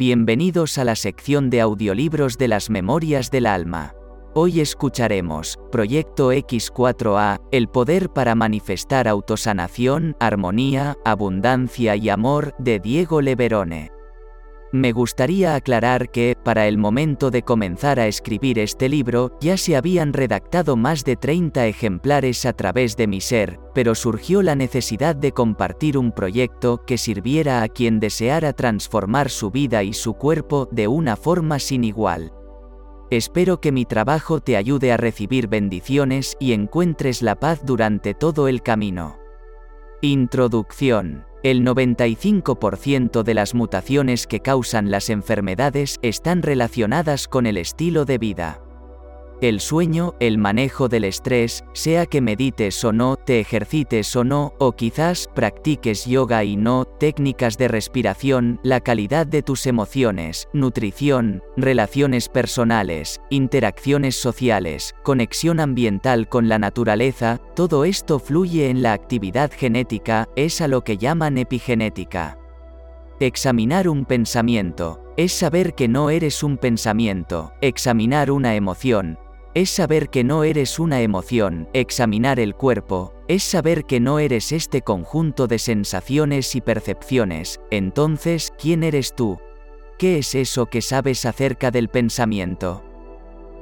Bienvenidos a la sección de audiolibros de las Memorias del Alma. Hoy escucharemos, Proyecto X4A, el poder para manifestar autosanación, armonía, abundancia y amor, de Diego Leverone. Me gustaría aclarar que, para el momento de comenzar a escribir este libro, ya se habían redactado más de 30 ejemplares a través de mi ser, pero surgió la necesidad de compartir un proyecto que sirviera a quien deseara transformar su vida y su cuerpo de una forma sin igual. Espero que mi trabajo te ayude a recibir bendiciones y encuentres la paz durante todo el camino. Introducción el 95% de las mutaciones que causan las enfermedades están relacionadas con el estilo de vida. El sueño, el manejo del estrés, sea que medites o no, te ejercites o no, o quizás practiques yoga y no, técnicas de respiración, la calidad de tus emociones, nutrición, relaciones personales, interacciones sociales, conexión ambiental con la naturaleza, todo esto fluye en la actividad genética, es a lo que llaman epigenética. Examinar un pensamiento, es saber que no eres un pensamiento, examinar una emoción, es saber que no eres una emoción, examinar el cuerpo, es saber que no eres este conjunto de sensaciones y percepciones, entonces, ¿quién eres tú? ¿Qué es eso que sabes acerca del pensamiento?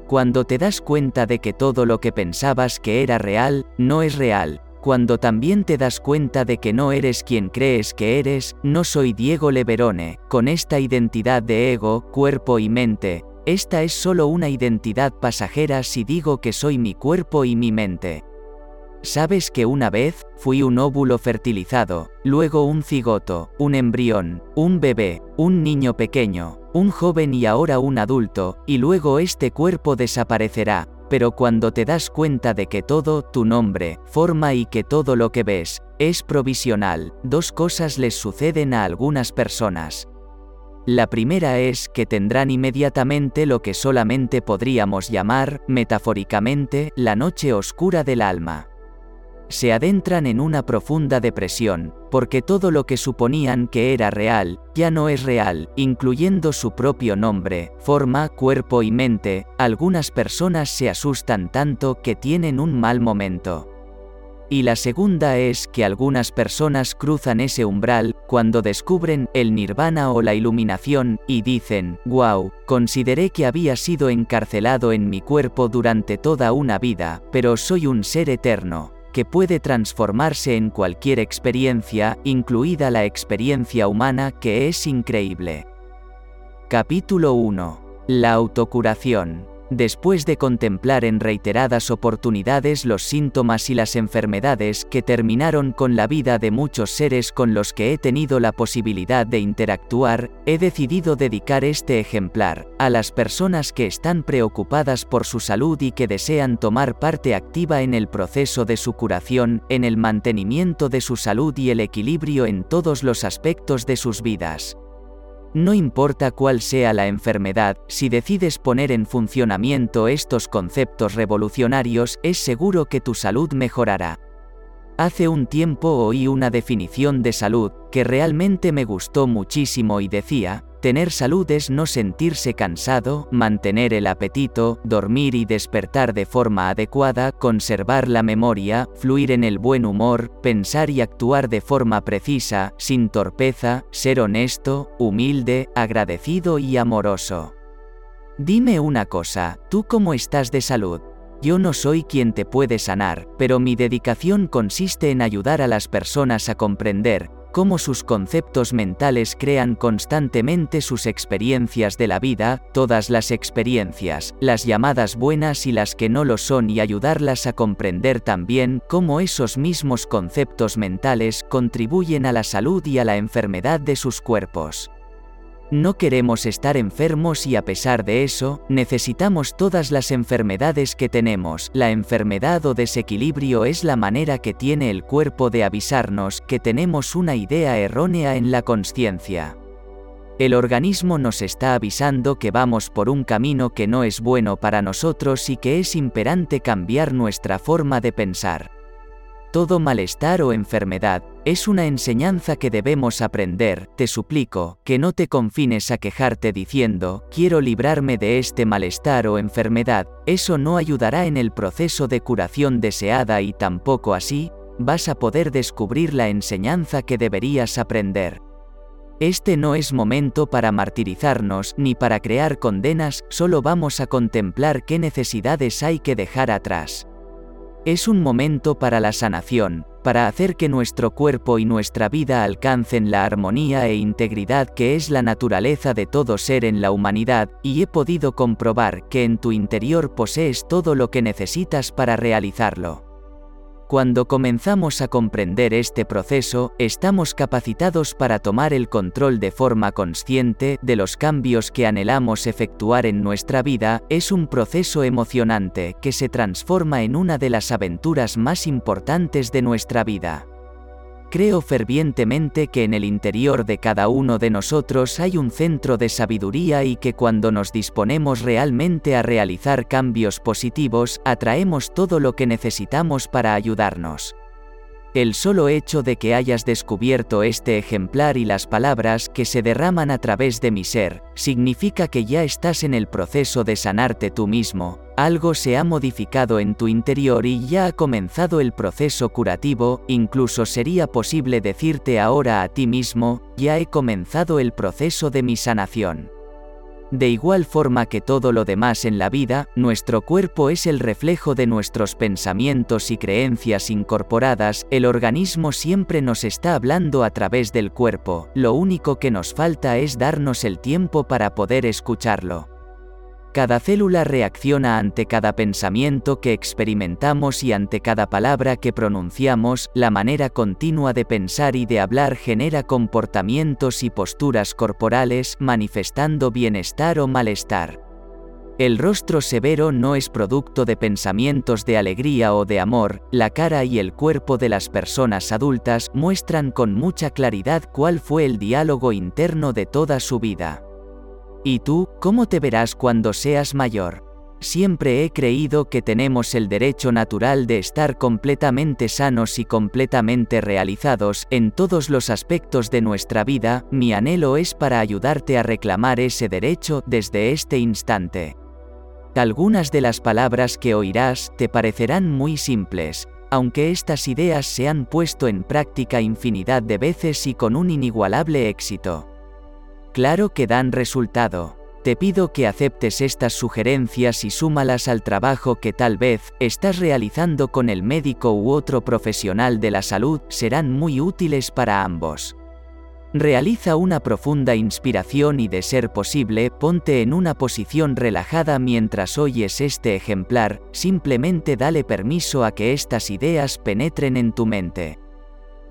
Cuando te das cuenta de que todo lo que pensabas que era real, no es real, cuando también te das cuenta de que no eres quien crees que eres, no soy Diego Leverone, con esta identidad de ego, cuerpo y mente, esta es solo una identidad pasajera si digo que soy mi cuerpo y mi mente. ¿Sabes que una vez, fui un óvulo fertilizado, luego un cigoto, un embrión, un bebé, un niño pequeño, un joven y ahora un adulto, y luego este cuerpo desaparecerá, pero cuando te das cuenta de que todo, tu nombre, forma y que todo lo que ves, es provisional, dos cosas les suceden a algunas personas. La primera es que tendrán inmediatamente lo que solamente podríamos llamar, metafóricamente, la noche oscura del alma. Se adentran en una profunda depresión, porque todo lo que suponían que era real, ya no es real, incluyendo su propio nombre, forma, cuerpo y mente, algunas personas se asustan tanto que tienen un mal momento. Y la segunda es que algunas personas cruzan ese umbral cuando descubren el nirvana o la iluminación y dicen, wow, consideré que había sido encarcelado en mi cuerpo durante toda una vida, pero soy un ser eterno, que puede transformarse en cualquier experiencia, incluida la experiencia humana que es increíble. Capítulo 1. La autocuración. Después de contemplar en reiteradas oportunidades los síntomas y las enfermedades que terminaron con la vida de muchos seres con los que he tenido la posibilidad de interactuar, he decidido dedicar este ejemplar a las personas que están preocupadas por su salud y que desean tomar parte activa en el proceso de su curación, en el mantenimiento de su salud y el equilibrio en todos los aspectos de sus vidas. No importa cuál sea la enfermedad, si decides poner en funcionamiento estos conceptos revolucionarios, es seguro que tu salud mejorará. Hace un tiempo oí una definición de salud, que realmente me gustó muchísimo y decía, tener salud es no sentirse cansado, mantener el apetito, dormir y despertar de forma adecuada, conservar la memoria, fluir en el buen humor, pensar y actuar de forma precisa, sin torpeza, ser honesto, humilde, agradecido y amoroso. Dime una cosa, ¿tú cómo estás de salud? Yo no soy quien te puede sanar, pero mi dedicación consiste en ayudar a las personas a comprender cómo sus conceptos mentales crean constantemente sus experiencias de la vida, todas las experiencias, las llamadas buenas y las que no lo son y ayudarlas a comprender también cómo esos mismos conceptos mentales contribuyen a la salud y a la enfermedad de sus cuerpos. No queremos estar enfermos y a pesar de eso, necesitamos todas las enfermedades que tenemos. La enfermedad o desequilibrio es la manera que tiene el cuerpo de avisarnos que tenemos una idea errónea en la conciencia. El organismo nos está avisando que vamos por un camino que no es bueno para nosotros y que es imperante cambiar nuestra forma de pensar. Todo malestar o enfermedad Es una enseñanza que debemos aprender, te suplico, que no te confines a quejarte diciendo, quiero librarme de este malestar o enfermedad, eso no ayudará en el proceso de curación deseada y tampoco así, vas a poder descubrir la enseñanza que deberías aprender. Este no es momento para martirizarnos ni para crear condenas, solo vamos a contemplar qué necesidades hay que dejar atrás. Es un momento para la sanación, para hacer que nuestro cuerpo y nuestra vida alcancen la armonía e integridad que es la naturaleza de todo ser en la humanidad, y he podido comprobar que en tu interior posees todo lo que necesitas para realizarlo. Cuando comenzamos a comprender este proceso, estamos capacitados para tomar el control de forma consciente de los cambios que anhelamos efectuar en nuestra vida, es un proceso emocionante que se transforma en una de las aventuras más importantes de nuestra vida. Creo fervientemente que en el interior de cada uno de nosotros hay un centro de sabiduría y que cuando nos disponemos realmente a realizar cambios positivos, atraemos todo lo que necesitamos para ayudarnos. El solo hecho de que hayas descubierto este ejemplar y las palabras que se derraman a través de mi ser, significa que ya estás en el proceso de sanarte tú mismo, algo se ha modificado en tu interior y ya ha comenzado el proceso curativo, incluso sería posible decirte ahora a ti mismo, ya he comenzado el proceso de mi sanación. De igual forma que todo lo demás en la vida, nuestro cuerpo es el reflejo de nuestros pensamientos y creencias incorporadas, el organismo siempre nos está hablando a través del cuerpo, lo único que nos falta es darnos el tiempo para poder escucharlo. Cada célula reacciona ante cada pensamiento que experimentamos y ante cada palabra que pronunciamos, la manera continua de pensar y de hablar genera comportamientos y posturas corporales manifestando bienestar o malestar. El rostro severo no es producto de pensamientos de alegría o de amor, la cara y el cuerpo de las personas adultas muestran con mucha claridad cuál fue el diálogo interno de toda su vida. ¿Y tú, cómo te verás cuando seas mayor? Siempre he creído que tenemos el derecho natural de estar completamente sanos y completamente realizados en todos los aspectos de nuestra vida, mi anhelo es para ayudarte a reclamar ese derecho desde este instante. Algunas de las palabras que oirás te parecerán muy simples, aunque estas ideas se han puesto en práctica infinidad de veces y con un inigualable éxito. Claro que dan resultado. Te pido que aceptes estas sugerencias y súmalas al trabajo que tal vez estás realizando con el médico u otro profesional de la salud, serán muy útiles para ambos. Realiza una profunda inspiración y de ser posible, ponte en una posición relajada mientras oyes este ejemplar, simplemente dale permiso a que estas ideas penetren en tu mente.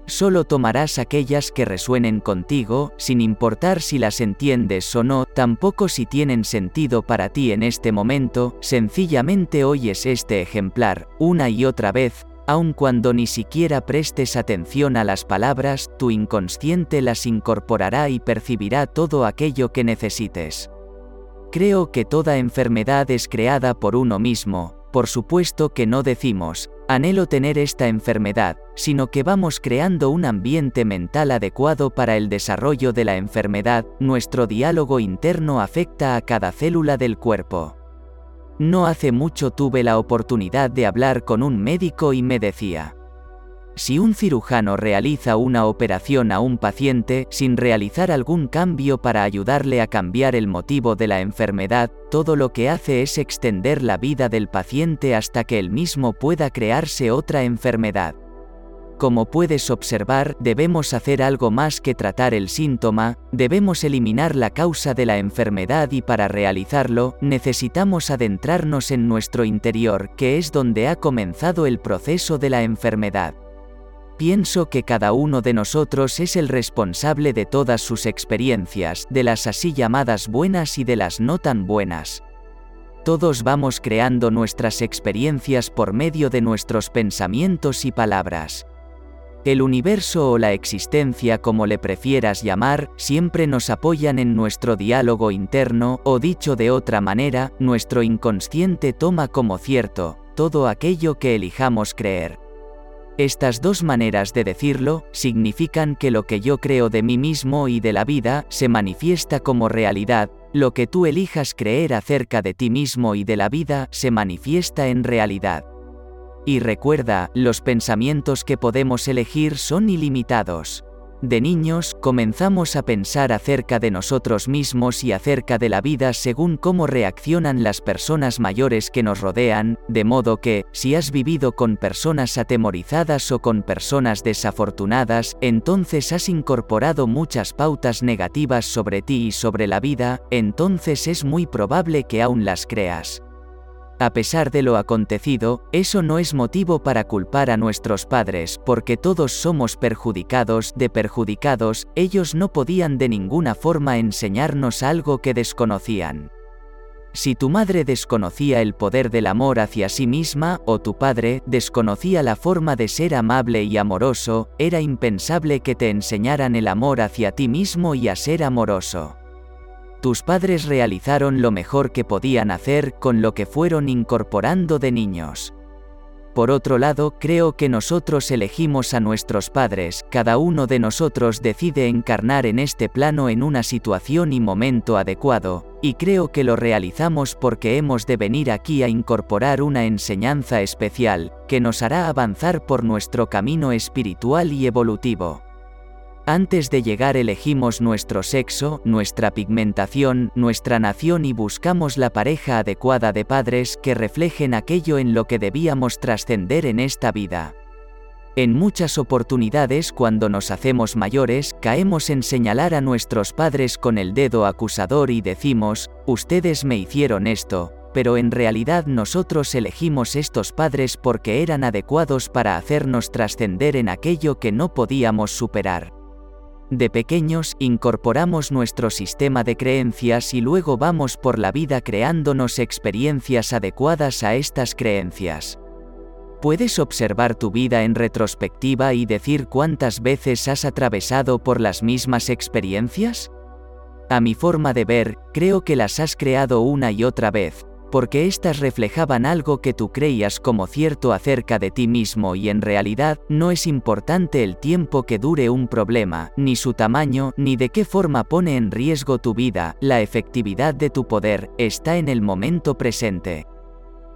Solo tomarás aquellas que resuenen contigo, sin importar si las entiendes o no, tampoco si tienen sentido para ti en este momento, sencillamente oyes este ejemplar, una y otra vez, aun cuando ni siquiera prestes atención a las palabras, tu inconsciente las incorporará y percibirá todo aquello que necesites. Creo que toda enfermedad es creada por uno mismo, por supuesto que no decimos, anhelo tener esta enfermedad, sino que vamos creando un ambiente mental adecuado para el desarrollo de la enfermedad, nuestro diálogo interno afecta a cada célula del cuerpo. No hace mucho tuve la oportunidad de hablar con un médico y me decía, si un cirujano realiza una operación a un paciente sin realizar algún cambio para ayudarle a cambiar el motivo de la enfermedad, todo lo que hace es extender la vida del paciente hasta que él mismo pueda crearse otra enfermedad. Como puedes observar, debemos hacer algo más que tratar el síntoma, debemos eliminar la causa de la enfermedad y para realizarlo, necesitamos adentrarnos en nuestro interior, que es donde ha comenzado el proceso de la enfermedad. Pienso que cada uno de nosotros es el responsable de todas sus experiencias, de las así llamadas buenas y de las no tan buenas. Todos vamos creando nuestras experiencias por medio de nuestros pensamientos y palabras. El universo o la existencia como le prefieras llamar, siempre nos apoyan en nuestro diálogo interno, o dicho de otra manera, nuestro inconsciente toma como cierto, todo aquello que elijamos creer. Estas dos maneras de decirlo significan que lo que yo creo de mí mismo y de la vida se manifiesta como realidad, lo que tú elijas creer acerca de ti mismo y de la vida se manifiesta en realidad. Y recuerda, los pensamientos que podemos elegir son ilimitados. De niños, comenzamos a pensar acerca de nosotros mismos y acerca de la vida según cómo reaccionan las personas mayores que nos rodean, de modo que, si has vivido con personas atemorizadas o con personas desafortunadas, entonces has incorporado muchas pautas negativas sobre ti y sobre la vida, entonces es muy probable que aún las creas. A pesar de lo acontecido, eso no es motivo para culpar a nuestros padres, porque todos somos perjudicados, de perjudicados, ellos no podían de ninguna forma enseñarnos algo que desconocían. Si tu madre desconocía el poder del amor hacia sí misma, o tu padre desconocía la forma de ser amable y amoroso, era impensable que te enseñaran el amor hacia ti mismo y a ser amoroso. Tus padres realizaron lo mejor que podían hacer con lo que fueron incorporando de niños. Por otro lado, creo que nosotros elegimos a nuestros padres, cada uno de nosotros decide encarnar en este plano en una situación y momento adecuado, y creo que lo realizamos porque hemos de venir aquí a incorporar una enseñanza especial, que nos hará avanzar por nuestro camino espiritual y evolutivo. Antes de llegar elegimos nuestro sexo, nuestra pigmentación, nuestra nación y buscamos la pareja adecuada de padres que reflejen aquello en lo que debíamos trascender en esta vida. En muchas oportunidades cuando nos hacemos mayores, caemos en señalar a nuestros padres con el dedo acusador y decimos, ustedes me hicieron esto, pero en realidad nosotros elegimos estos padres porque eran adecuados para hacernos trascender en aquello que no podíamos superar. De pequeños incorporamos nuestro sistema de creencias y luego vamos por la vida creándonos experiencias adecuadas a estas creencias. ¿Puedes observar tu vida en retrospectiva y decir cuántas veces has atravesado por las mismas experiencias? A mi forma de ver, creo que las has creado una y otra vez, porque éstas reflejaban algo que tú creías como cierto acerca de ti mismo y en realidad no es importante el tiempo que dure un problema, ni su tamaño, ni de qué forma pone en riesgo tu vida, la efectividad de tu poder está en el momento presente.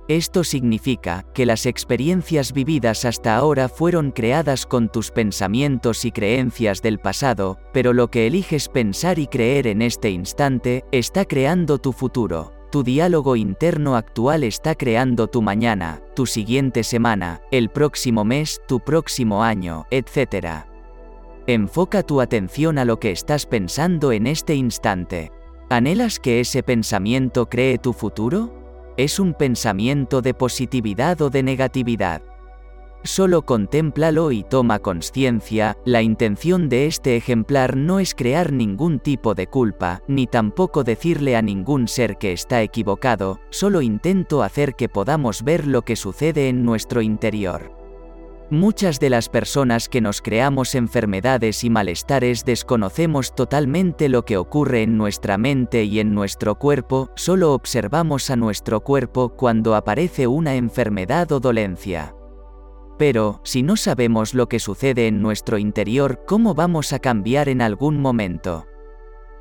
Esto significa que las experiencias vividas hasta ahora fueron creadas con tus pensamientos y creencias del pasado, pero lo que eliges pensar y creer en este instante está creando tu futuro. Tu diálogo interno actual está creando tu mañana, tu siguiente semana, el próximo mes, tu próximo año, etc. Enfoca tu atención a lo que estás pensando en este instante. ¿Anhelas que ese pensamiento cree tu futuro? ¿Es un pensamiento de positividad o de negatividad? Solo contémplalo y toma conciencia, la intención de este ejemplar no es crear ningún tipo de culpa, ni tampoco decirle a ningún ser que está equivocado, solo intento hacer que podamos ver lo que sucede en nuestro interior. Muchas de las personas que nos creamos enfermedades y malestares desconocemos totalmente lo que ocurre en nuestra mente y en nuestro cuerpo, solo observamos a nuestro cuerpo cuando aparece una enfermedad o dolencia. Pero, si no sabemos lo que sucede en nuestro interior, ¿cómo vamos a cambiar en algún momento?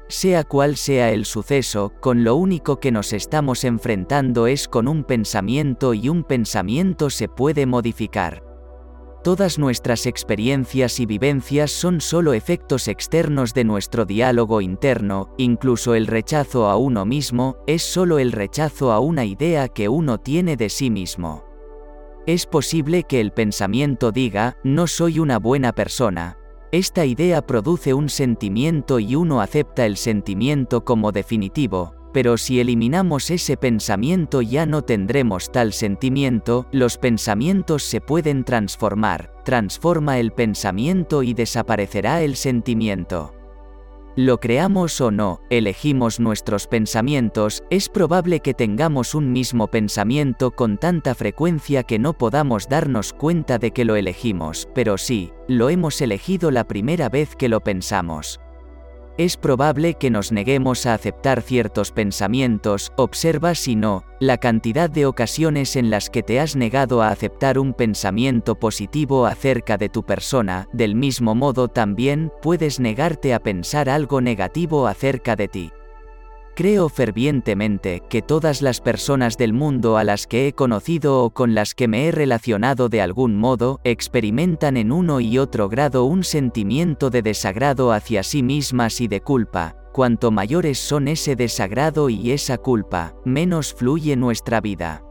Sea cual sea el suceso, con lo único que nos estamos enfrentando es con un pensamiento y un pensamiento se puede modificar. Todas nuestras experiencias y vivencias son solo efectos externos de nuestro diálogo interno, incluso el rechazo a uno mismo, es solo el rechazo a una idea que uno tiene de sí mismo. Es posible que el pensamiento diga, no soy una buena persona. Esta idea produce un sentimiento y uno acepta el sentimiento como definitivo, pero si eliminamos ese pensamiento ya no tendremos tal sentimiento, los pensamientos se pueden transformar, transforma el pensamiento y desaparecerá el sentimiento. Lo creamos o no, elegimos nuestros pensamientos, es probable que tengamos un mismo pensamiento con tanta frecuencia que no podamos darnos cuenta de que lo elegimos, pero sí, lo hemos elegido la primera vez que lo pensamos. Es probable que nos neguemos a aceptar ciertos pensamientos, observa si no, la cantidad de ocasiones en las que te has negado a aceptar un pensamiento positivo acerca de tu persona, del mismo modo también puedes negarte a pensar algo negativo acerca de ti. Creo fervientemente que todas las personas del mundo a las que he conocido o con las que me he relacionado de algún modo experimentan en uno y otro grado un sentimiento de desagrado hacia sí mismas y de culpa. Cuanto mayores son ese desagrado y esa culpa, menos fluye nuestra vida.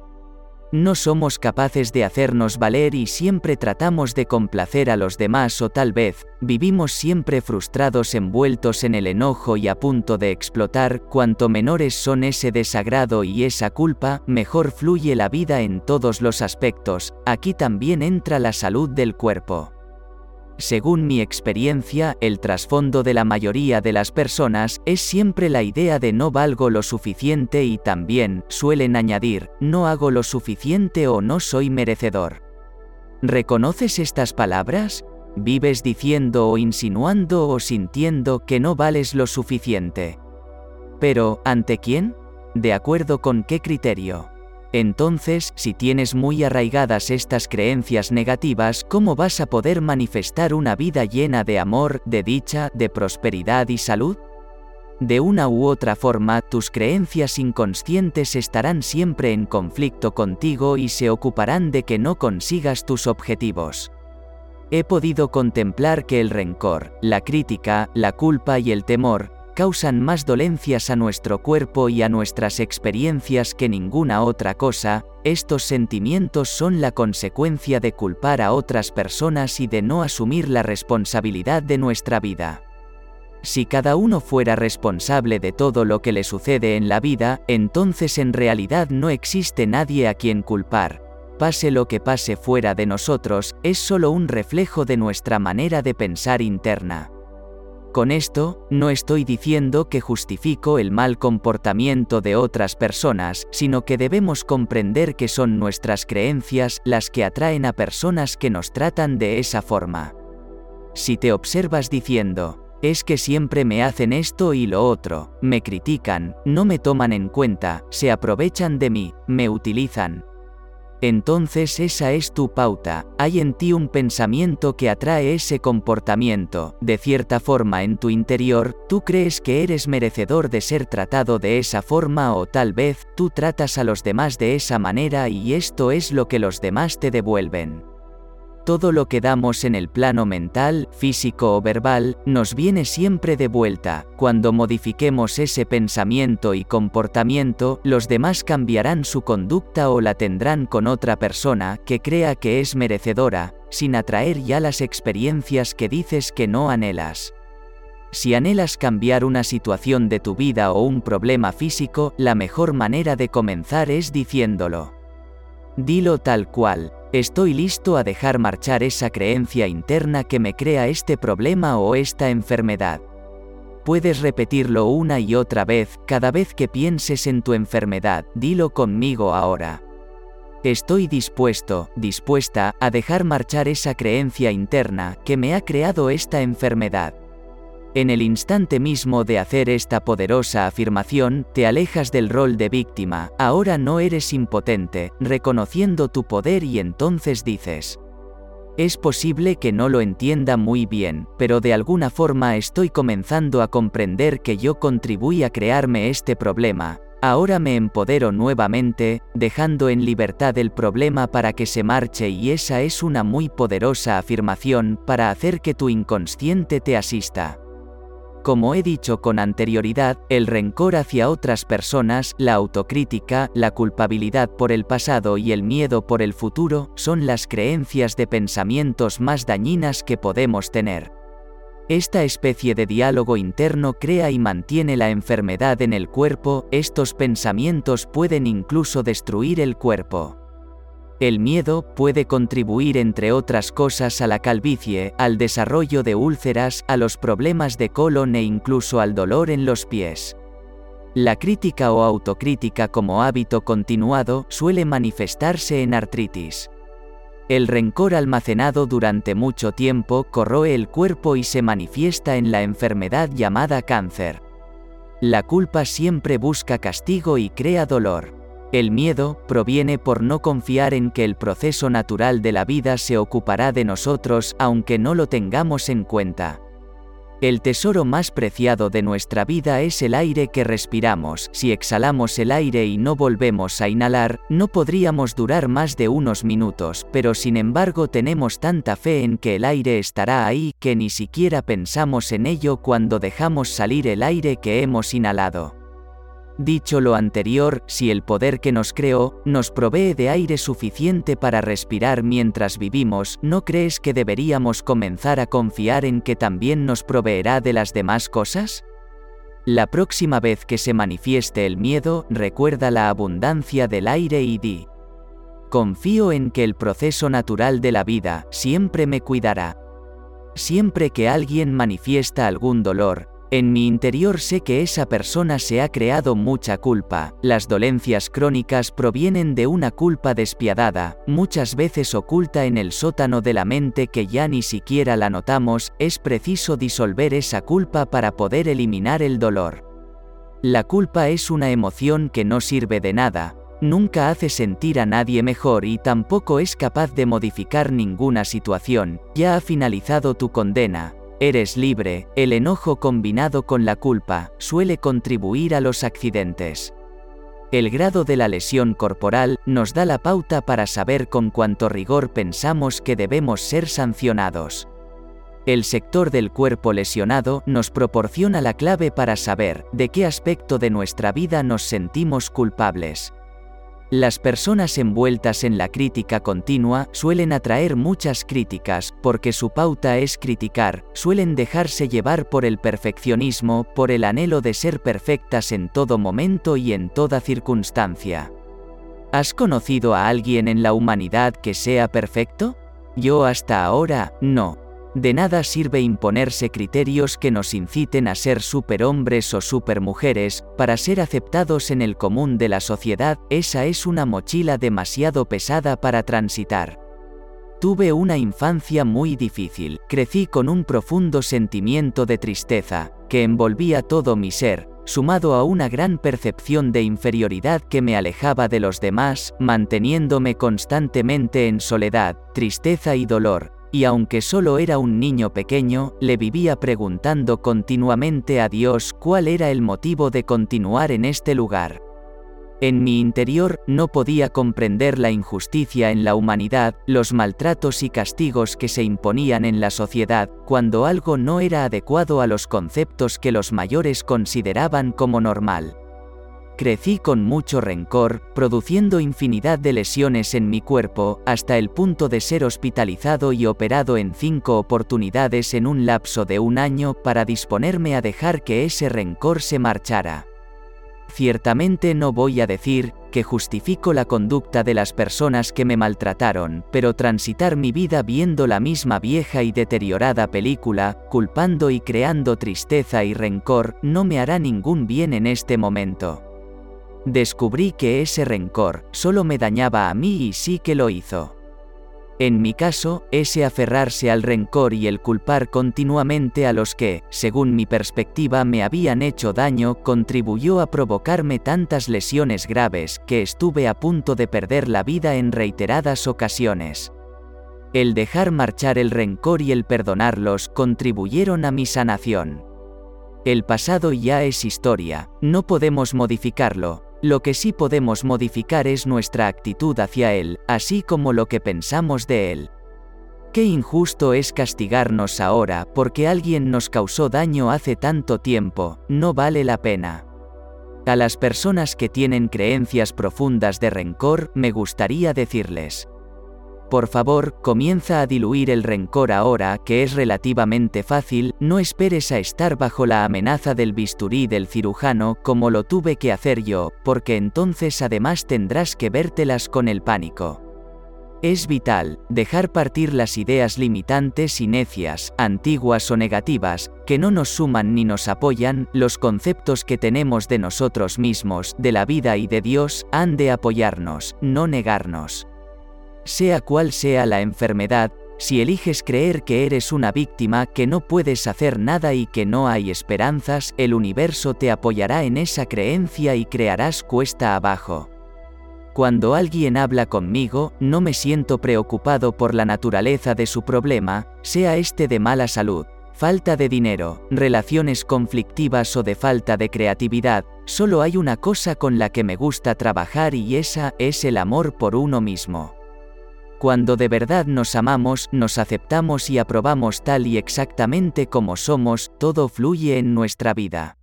No somos capaces de hacernos valer y siempre tratamos de complacer a los demás o tal vez, vivimos siempre frustrados envueltos en el enojo y a punto de explotar, cuanto menores son ese desagrado y esa culpa, mejor fluye la vida en todos los aspectos, aquí también entra la salud del cuerpo. Según mi experiencia, el trasfondo de la mayoría de las personas es siempre la idea de no valgo lo suficiente y también, suelen añadir, no hago lo suficiente o no soy merecedor. ¿Reconoces estas palabras? ¿Vives diciendo o insinuando o sintiendo que no vales lo suficiente? Pero, ¿ante quién? ¿De acuerdo con qué criterio? Entonces, si tienes muy arraigadas estas creencias negativas, ¿cómo vas a poder manifestar una vida llena de amor, de dicha, de prosperidad y salud? De una u otra forma, tus creencias inconscientes estarán siempre en conflicto contigo y se ocuparán de que no consigas tus objetivos. He podido contemplar que el rencor, la crítica, la culpa y el temor, causan más dolencias a nuestro cuerpo y a nuestras experiencias que ninguna otra cosa, estos sentimientos son la consecuencia de culpar a otras personas y de no asumir la responsabilidad de nuestra vida. Si cada uno fuera responsable de todo lo que le sucede en la vida, entonces en realidad no existe nadie a quien culpar. Pase lo que pase fuera de nosotros, es solo un reflejo de nuestra manera de pensar interna. Con esto, no estoy diciendo que justifico el mal comportamiento de otras personas, sino que debemos comprender que son nuestras creencias las que atraen a personas que nos tratan de esa forma. Si te observas diciendo, es que siempre me hacen esto y lo otro, me critican, no me toman en cuenta, se aprovechan de mí, me utilizan, entonces esa es tu pauta, hay en ti un pensamiento que atrae ese comportamiento, de cierta forma en tu interior, tú crees que eres merecedor de ser tratado de esa forma o tal vez tú tratas a los demás de esa manera y esto es lo que los demás te devuelven todo lo que damos en el plano mental, físico o verbal, nos viene siempre de vuelta. Cuando modifiquemos ese pensamiento y comportamiento, los demás cambiarán su conducta o la tendrán con otra persona que crea que es merecedora, sin atraer ya las experiencias que dices que no anhelas. Si anhelas cambiar una situación de tu vida o un problema físico, la mejor manera de comenzar es diciéndolo. Dilo tal cual, Estoy listo a dejar marchar esa creencia interna que me crea este problema o esta enfermedad. Puedes repetirlo una y otra vez, cada vez que pienses en tu enfermedad, dilo conmigo ahora. Estoy dispuesto, dispuesta, a dejar marchar esa creencia interna que me ha creado esta enfermedad. En el instante mismo de hacer esta poderosa afirmación, te alejas del rol de víctima, ahora no eres impotente, reconociendo tu poder y entonces dices, es posible que no lo entienda muy bien, pero de alguna forma estoy comenzando a comprender que yo contribuí a crearme este problema. Ahora me empodero nuevamente, dejando en libertad el problema para que se marche y esa es una muy poderosa afirmación para hacer que tu inconsciente te asista. Como he dicho con anterioridad, el rencor hacia otras personas, la autocrítica, la culpabilidad por el pasado y el miedo por el futuro son las creencias de pensamientos más dañinas que podemos tener. Esta especie de diálogo interno crea y mantiene la enfermedad en el cuerpo, estos pensamientos pueden incluso destruir el cuerpo. El miedo puede contribuir entre otras cosas a la calvicie, al desarrollo de úlceras, a los problemas de colon e incluso al dolor en los pies. La crítica o autocrítica como hábito continuado suele manifestarse en artritis. El rencor almacenado durante mucho tiempo corroe el cuerpo y se manifiesta en la enfermedad llamada cáncer. La culpa siempre busca castigo y crea dolor. El miedo proviene por no confiar en que el proceso natural de la vida se ocupará de nosotros aunque no lo tengamos en cuenta. El tesoro más preciado de nuestra vida es el aire que respiramos. Si exhalamos el aire y no volvemos a inhalar, no podríamos durar más de unos minutos, pero sin embargo tenemos tanta fe en que el aire estará ahí que ni siquiera pensamos en ello cuando dejamos salir el aire que hemos inhalado. Dicho lo anterior, si el poder que nos creó, nos provee de aire suficiente para respirar mientras vivimos, ¿no crees que deberíamos comenzar a confiar en que también nos proveerá de las demás cosas? La próxima vez que se manifieste el miedo, recuerda la abundancia del aire y di. Confío en que el proceso natural de la vida siempre me cuidará. Siempre que alguien manifiesta algún dolor, en mi interior sé que esa persona se ha creado mucha culpa. Las dolencias crónicas provienen de una culpa despiadada, muchas veces oculta en el sótano de la mente que ya ni siquiera la notamos, es preciso disolver esa culpa para poder eliminar el dolor. La culpa es una emoción que no sirve de nada, nunca hace sentir a nadie mejor y tampoco es capaz de modificar ninguna situación, ya ha finalizado tu condena, Eres libre, el enojo combinado con la culpa suele contribuir a los accidentes. El grado de la lesión corporal nos da la pauta para saber con cuánto rigor pensamos que debemos ser sancionados. El sector del cuerpo lesionado nos proporciona la clave para saber de qué aspecto de nuestra vida nos sentimos culpables. Las personas envueltas en la crítica continua suelen atraer muchas críticas, porque su pauta es criticar, suelen dejarse llevar por el perfeccionismo, por el anhelo de ser perfectas en todo momento y en toda circunstancia. ¿Has conocido a alguien en la humanidad que sea perfecto? Yo hasta ahora, no. De nada sirve imponerse criterios que nos inciten a ser superhombres o supermujeres, para ser aceptados en el común de la sociedad, esa es una mochila demasiado pesada para transitar. Tuve una infancia muy difícil, crecí con un profundo sentimiento de tristeza, que envolvía todo mi ser, sumado a una gran percepción de inferioridad que me alejaba de los demás, manteniéndome constantemente en soledad, tristeza y dolor, y aunque solo era un niño pequeño, le vivía preguntando continuamente a Dios cuál era el motivo de continuar en este lugar. En mi interior no podía comprender la injusticia en la humanidad, los maltratos y castigos que se imponían en la sociedad, cuando algo no era adecuado a los conceptos que los mayores consideraban como normal. Crecí con mucho rencor, produciendo infinidad de lesiones en mi cuerpo, hasta el punto de ser hospitalizado y operado en cinco oportunidades en un lapso de un año para disponerme a dejar que ese rencor se marchara. Ciertamente no voy a decir que justifico la conducta de las personas que me maltrataron, pero transitar mi vida viendo la misma vieja y deteriorada película, culpando y creando tristeza y rencor, no me hará ningún bien en este momento. Descubrí que ese rencor solo me dañaba a mí y sí que lo hizo. En mi caso, ese aferrarse al rencor y el culpar continuamente a los que, según mi perspectiva, me habían hecho daño, contribuyó a provocarme tantas lesiones graves que estuve a punto de perder la vida en reiteradas ocasiones. El dejar marchar el rencor y el perdonarlos contribuyeron a mi sanación. El pasado ya es historia, no podemos modificarlo, lo que sí podemos modificar es nuestra actitud hacia Él, así como lo que pensamos de Él. Qué injusto es castigarnos ahora porque alguien nos causó daño hace tanto tiempo, no vale la pena. A las personas que tienen creencias profundas de rencor, me gustaría decirles, por favor, comienza a diluir el rencor ahora, que es relativamente fácil, no esperes a estar bajo la amenaza del bisturí del cirujano como lo tuve que hacer yo, porque entonces además tendrás que vértelas con el pánico. Es vital, dejar partir las ideas limitantes y necias, antiguas o negativas, que no nos suman ni nos apoyan, los conceptos que tenemos de nosotros mismos, de la vida y de Dios, han de apoyarnos, no negarnos. Sea cual sea la enfermedad, si eliges creer que eres una víctima, que no puedes hacer nada y que no hay esperanzas, el universo te apoyará en esa creencia y crearás cuesta abajo. Cuando alguien habla conmigo, no me siento preocupado por la naturaleza de su problema, sea este de mala salud, falta de dinero, relaciones conflictivas o de falta de creatividad, solo hay una cosa con la que me gusta trabajar y esa es el amor por uno mismo. Cuando de verdad nos amamos, nos aceptamos y aprobamos tal y exactamente como somos, todo fluye en nuestra vida.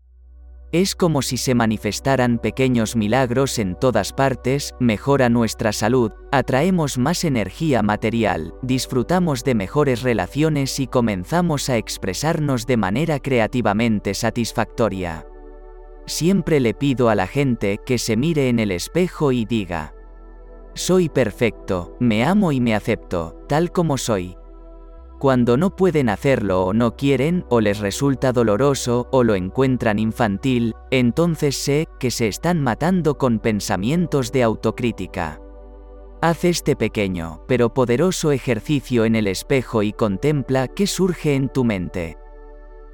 Es como si se manifestaran pequeños milagros en todas partes, mejora nuestra salud, atraemos más energía material, disfrutamos de mejores relaciones y comenzamos a expresarnos de manera creativamente satisfactoria. Siempre le pido a la gente que se mire en el espejo y diga, soy perfecto, me amo y me acepto, tal como soy. Cuando no pueden hacerlo o no quieren, o les resulta doloroso, o lo encuentran infantil, entonces sé que se están matando con pensamientos de autocrítica. Haz este pequeño, pero poderoso ejercicio en el espejo y contempla qué surge en tu mente.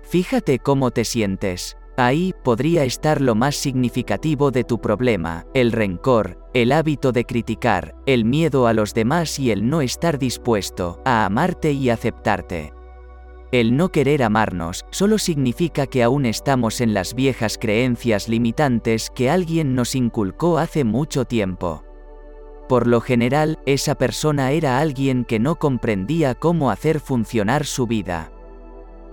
Fíjate cómo te sientes. Ahí podría estar lo más significativo de tu problema, el rencor, el hábito de criticar, el miedo a los demás y el no estar dispuesto a amarte y aceptarte. El no querer amarnos solo significa que aún estamos en las viejas creencias limitantes que alguien nos inculcó hace mucho tiempo. Por lo general, esa persona era alguien que no comprendía cómo hacer funcionar su vida.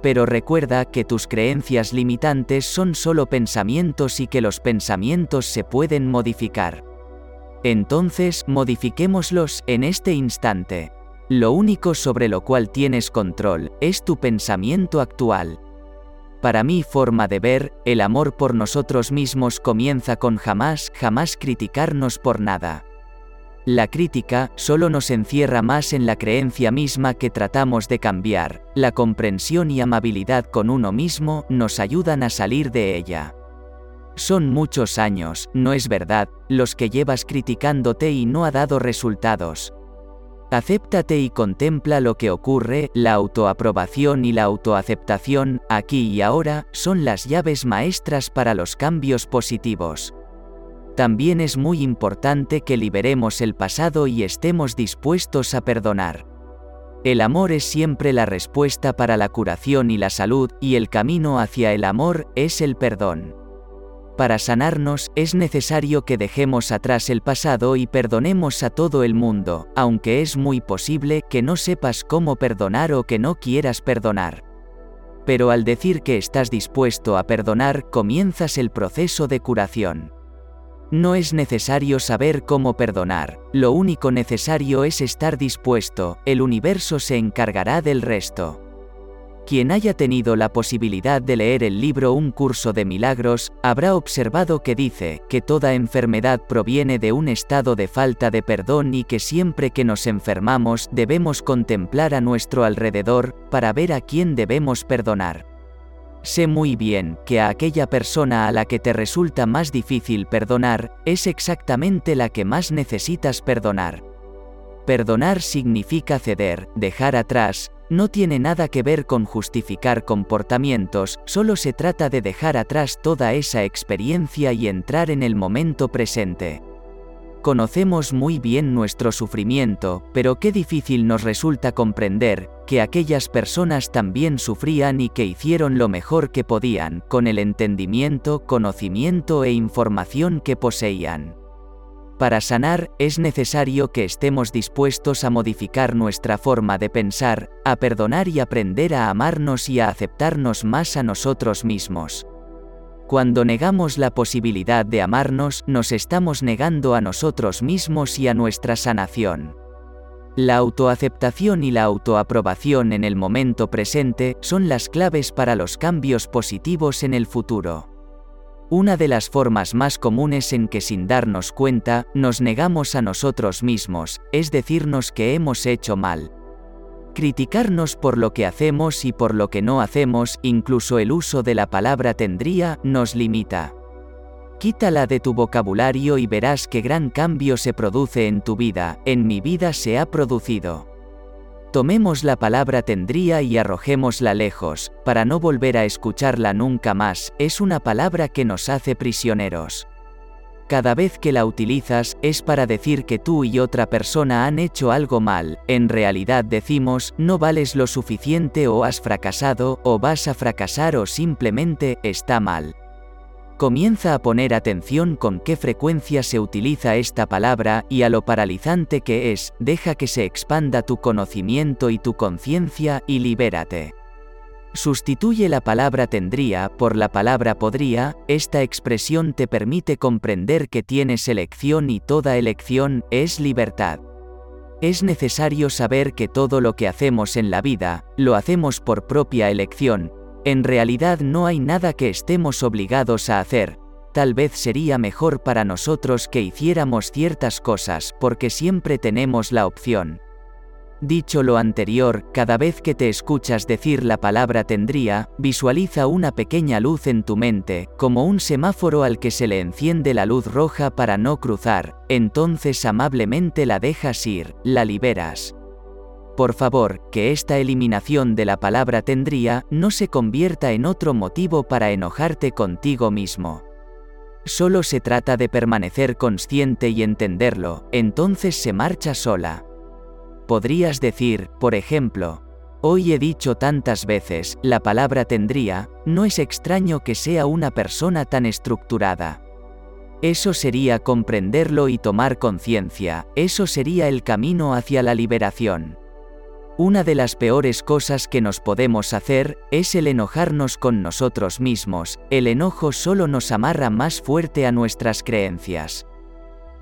Pero recuerda que tus creencias limitantes son solo pensamientos y que los pensamientos se pueden modificar. Entonces, modifiquémoslos en este instante. Lo único sobre lo cual tienes control es tu pensamiento actual. Para mi forma de ver, el amor por nosotros mismos comienza con jamás, jamás criticarnos por nada. La crítica solo nos encierra más en la creencia misma que tratamos de cambiar, la comprensión y amabilidad con uno mismo nos ayudan a salir de ella. Son muchos años, no es verdad, los que llevas criticándote y no ha dado resultados. Acéptate y contempla lo que ocurre, la autoaprobación y la autoaceptación, aquí y ahora, son las llaves maestras para los cambios positivos. También es muy importante que liberemos el pasado y estemos dispuestos a perdonar. El amor es siempre la respuesta para la curación y la salud, y el camino hacia el amor es el perdón. Para sanarnos es necesario que dejemos atrás el pasado y perdonemos a todo el mundo, aunque es muy posible que no sepas cómo perdonar o que no quieras perdonar. Pero al decir que estás dispuesto a perdonar, comienzas el proceso de curación. No es necesario saber cómo perdonar, lo único necesario es estar dispuesto, el universo se encargará del resto. Quien haya tenido la posibilidad de leer el libro Un curso de milagros, habrá observado que dice que toda enfermedad proviene de un estado de falta de perdón y que siempre que nos enfermamos debemos contemplar a nuestro alrededor para ver a quién debemos perdonar. Sé muy bien que a aquella persona a la que te resulta más difícil perdonar, es exactamente la que más necesitas perdonar. Perdonar significa ceder, dejar atrás, no tiene nada que ver con justificar comportamientos, solo se trata de dejar atrás toda esa experiencia y entrar en el momento presente. Conocemos muy bien nuestro sufrimiento, pero qué difícil nos resulta comprender que aquellas personas también sufrían y que hicieron lo mejor que podían, con el entendimiento, conocimiento e información que poseían. Para sanar, es necesario que estemos dispuestos a modificar nuestra forma de pensar, a perdonar y aprender a amarnos y a aceptarnos más a nosotros mismos. Cuando negamos la posibilidad de amarnos, nos estamos negando a nosotros mismos y a nuestra sanación. La autoaceptación y la autoaprobación en el momento presente son las claves para los cambios positivos en el futuro. Una de las formas más comunes en que sin darnos cuenta, nos negamos a nosotros mismos, es decirnos que hemos hecho mal, Criticarnos por lo que hacemos y por lo que no hacemos, incluso el uso de la palabra tendría, nos limita. Quítala de tu vocabulario y verás qué gran cambio se produce en tu vida, en mi vida se ha producido. Tomemos la palabra tendría y arrojémosla lejos, para no volver a escucharla nunca más, es una palabra que nos hace prisioneros. Cada vez que la utilizas es para decir que tú y otra persona han hecho algo mal, en realidad decimos, no vales lo suficiente o has fracasado, o vas a fracasar o simplemente, está mal. Comienza a poner atención con qué frecuencia se utiliza esta palabra y a lo paralizante que es, deja que se expanda tu conocimiento y tu conciencia y libérate. Sustituye la palabra tendría por la palabra podría, esta expresión te permite comprender que tienes elección y toda elección es libertad. Es necesario saber que todo lo que hacemos en la vida, lo hacemos por propia elección, en realidad no hay nada que estemos obligados a hacer, tal vez sería mejor para nosotros que hiciéramos ciertas cosas porque siempre tenemos la opción. Dicho lo anterior, cada vez que te escuchas decir la palabra tendría, visualiza una pequeña luz en tu mente, como un semáforo al que se le enciende la luz roja para no cruzar, entonces amablemente la dejas ir, la liberas. Por favor, que esta eliminación de la palabra tendría no se convierta en otro motivo para enojarte contigo mismo. Solo se trata de permanecer consciente y entenderlo, entonces se marcha sola. Podrías decir, por ejemplo, Hoy he dicho tantas veces, la palabra tendría, no es extraño que sea una persona tan estructurada. Eso sería comprenderlo y tomar conciencia, eso sería el camino hacia la liberación. Una de las peores cosas que nos podemos hacer es el enojarnos con nosotros mismos, el enojo solo nos amarra más fuerte a nuestras creencias.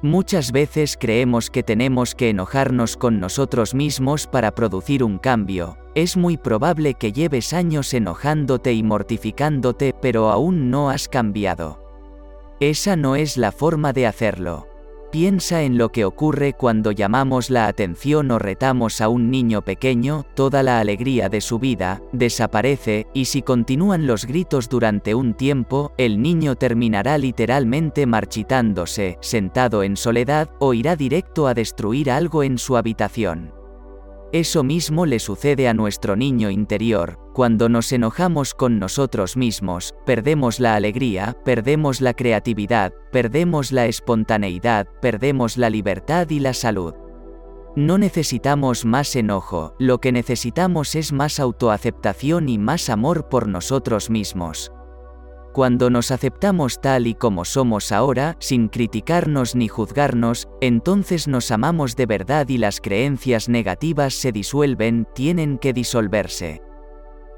Muchas veces creemos que tenemos que enojarnos con nosotros mismos para producir un cambio, es muy probable que lleves años enojándote y mortificándote pero aún no has cambiado. Esa no es la forma de hacerlo. Piensa en lo que ocurre cuando llamamos la atención o retamos a un niño pequeño, toda la alegría de su vida, desaparece, y si continúan los gritos durante un tiempo, el niño terminará literalmente marchitándose, sentado en soledad, o irá directo a destruir algo en su habitación. Eso mismo le sucede a nuestro niño interior, cuando nos enojamos con nosotros mismos, perdemos la alegría, perdemos la creatividad, perdemos la espontaneidad, perdemos la libertad y la salud. No necesitamos más enojo, lo que necesitamos es más autoaceptación y más amor por nosotros mismos. Cuando nos aceptamos tal y como somos ahora, sin criticarnos ni juzgarnos, entonces nos amamos de verdad y las creencias negativas se disuelven, tienen que disolverse.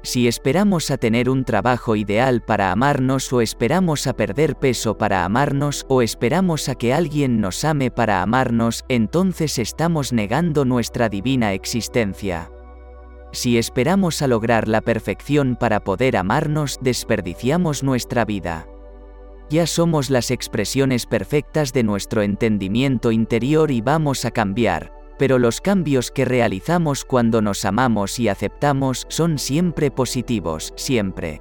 Si esperamos a tener un trabajo ideal para amarnos o esperamos a perder peso para amarnos o esperamos a que alguien nos ame para amarnos, entonces estamos negando nuestra divina existencia. Si esperamos a lograr la perfección para poder amarnos, desperdiciamos nuestra vida. Ya somos las expresiones perfectas de nuestro entendimiento interior y vamos a cambiar, pero los cambios que realizamos cuando nos amamos y aceptamos son siempre positivos, siempre.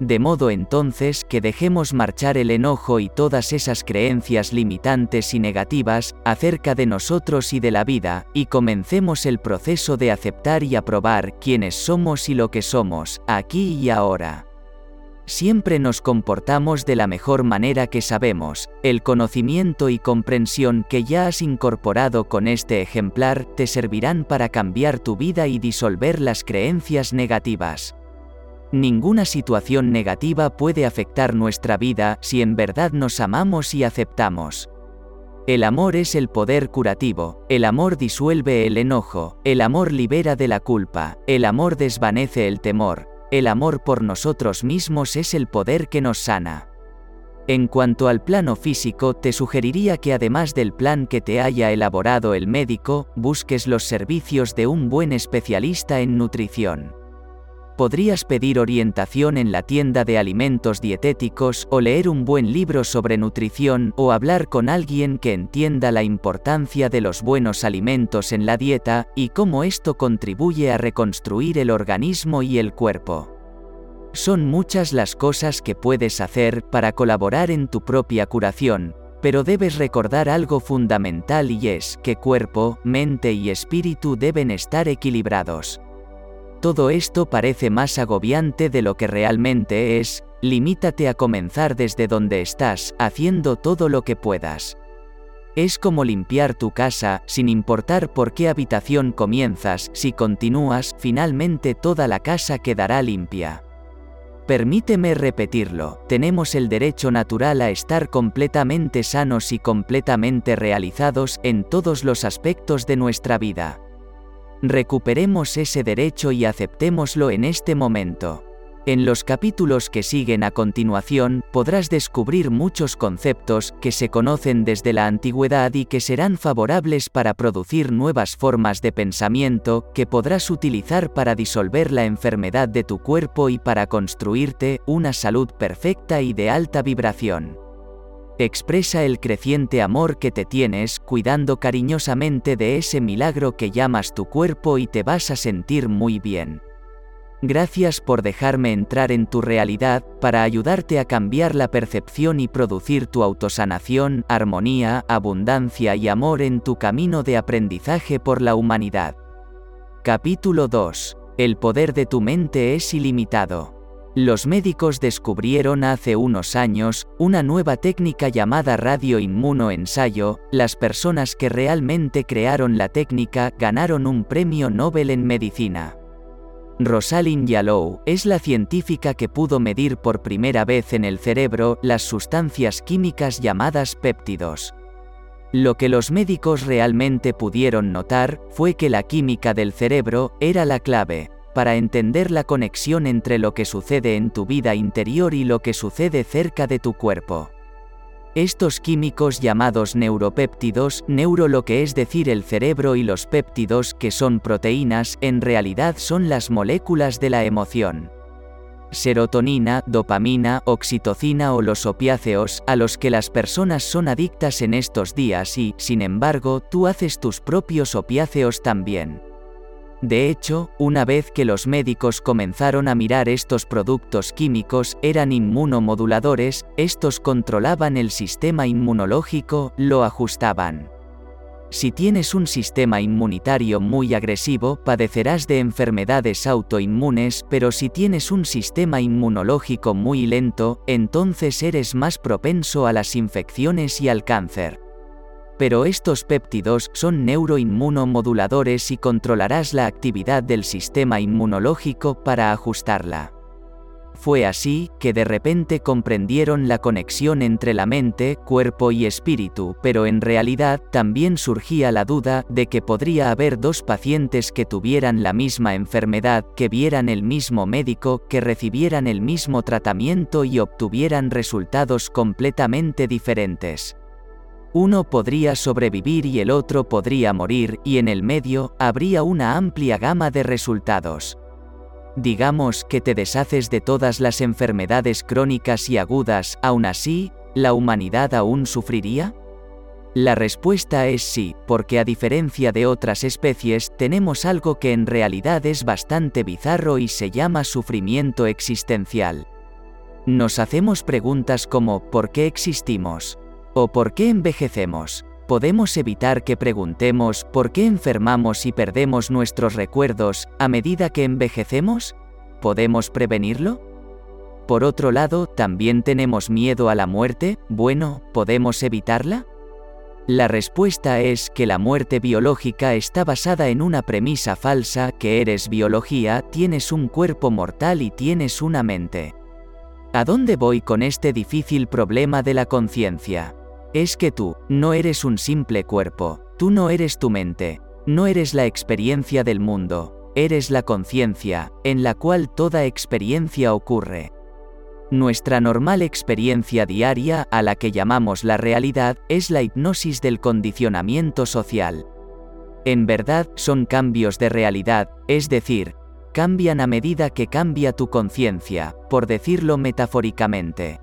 De modo entonces que dejemos marchar el enojo y todas esas creencias limitantes y negativas acerca de nosotros y de la vida, y comencemos el proceso de aceptar y aprobar quiénes somos y lo que somos, aquí y ahora. Siempre nos comportamos de la mejor manera que sabemos, el conocimiento y comprensión que ya has incorporado con este ejemplar te servirán para cambiar tu vida y disolver las creencias negativas. Ninguna situación negativa puede afectar nuestra vida si en verdad nos amamos y aceptamos. El amor es el poder curativo, el amor disuelve el enojo, el amor libera de la culpa, el amor desvanece el temor, el amor por nosotros mismos es el poder que nos sana. En cuanto al plano físico, te sugeriría que además del plan que te haya elaborado el médico, busques los servicios de un buen especialista en nutrición podrías pedir orientación en la tienda de alimentos dietéticos o leer un buen libro sobre nutrición o hablar con alguien que entienda la importancia de los buenos alimentos en la dieta y cómo esto contribuye a reconstruir el organismo y el cuerpo. Son muchas las cosas que puedes hacer para colaborar en tu propia curación, pero debes recordar algo fundamental y es que cuerpo, mente y espíritu deben estar equilibrados. Todo esto parece más agobiante de lo que realmente es, limítate a comenzar desde donde estás, haciendo todo lo que puedas. Es como limpiar tu casa, sin importar por qué habitación comienzas, si continúas, finalmente toda la casa quedará limpia. Permíteme repetirlo, tenemos el derecho natural a estar completamente sanos y completamente realizados en todos los aspectos de nuestra vida. Recuperemos ese derecho y aceptémoslo en este momento. En los capítulos que siguen a continuación podrás descubrir muchos conceptos que se conocen desde la antigüedad y que serán favorables para producir nuevas formas de pensamiento que podrás utilizar para disolver la enfermedad de tu cuerpo y para construirte una salud perfecta y de alta vibración. Expresa el creciente amor que te tienes cuidando cariñosamente de ese milagro que llamas tu cuerpo y te vas a sentir muy bien. Gracias por dejarme entrar en tu realidad para ayudarte a cambiar la percepción y producir tu autosanación, armonía, abundancia y amor en tu camino de aprendizaje por la humanidad. Capítulo 2. El poder de tu mente es ilimitado. Los médicos descubrieron hace unos años una nueva técnica llamada radioinmunoensayo. Las personas que realmente crearon la técnica ganaron un premio Nobel en medicina. Rosalind Yalow es la científica que pudo medir por primera vez en el cerebro las sustancias químicas llamadas péptidos. Lo que los médicos realmente pudieron notar fue que la química del cerebro era la clave, para entender la conexión entre lo que sucede en tu vida interior y lo que sucede cerca de tu cuerpo. Estos químicos llamados neuropéptidos, neuro lo que es decir el cerebro y los péptidos que son proteínas, en realidad son las moléculas de la emoción. Serotonina, dopamina, oxitocina o los opiáceos, a los que las personas son adictas en estos días y, sin embargo, tú haces tus propios opiáceos también. De hecho, una vez que los médicos comenzaron a mirar estos productos químicos, eran inmunomoduladores, estos controlaban el sistema inmunológico, lo ajustaban. Si tienes un sistema inmunitario muy agresivo, padecerás de enfermedades autoinmunes, pero si tienes un sistema inmunológico muy lento, entonces eres más propenso a las infecciones y al cáncer pero estos péptidos son neuroinmunomoduladores y controlarás la actividad del sistema inmunológico para ajustarla. Fue así que de repente comprendieron la conexión entre la mente, cuerpo y espíritu, pero en realidad también surgía la duda de que podría haber dos pacientes que tuvieran la misma enfermedad, que vieran el mismo médico, que recibieran el mismo tratamiento y obtuvieran resultados completamente diferentes. Uno podría sobrevivir y el otro podría morir, y en el medio, habría una amplia gama de resultados. Digamos que te deshaces de todas las enfermedades crónicas y agudas, aún así, ¿la humanidad aún sufriría? La respuesta es sí, porque a diferencia de otras especies, tenemos algo que en realidad es bastante bizarro y se llama sufrimiento existencial. Nos hacemos preguntas como ¿por qué existimos? ¿O por qué envejecemos? ¿Podemos evitar que preguntemos por qué enfermamos y perdemos nuestros recuerdos a medida que envejecemos? ¿Podemos prevenirlo? Por otro lado, ¿también tenemos miedo a la muerte? Bueno, ¿podemos evitarla? La respuesta es que la muerte biológica está basada en una premisa falsa, que eres biología, tienes un cuerpo mortal y tienes una mente. ¿A dónde voy con este difícil problema de la conciencia? Es que tú, no eres un simple cuerpo, tú no eres tu mente, no eres la experiencia del mundo, eres la conciencia, en la cual toda experiencia ocurre. Nuestra normal experiencia diaria, a la que llamamos la realidad, es la hipnosis del condicionamiento social. En verdad, son cambios de realidad, es decir, cambian a medida que cambia tu conciencia, por decirlo metafóricamente.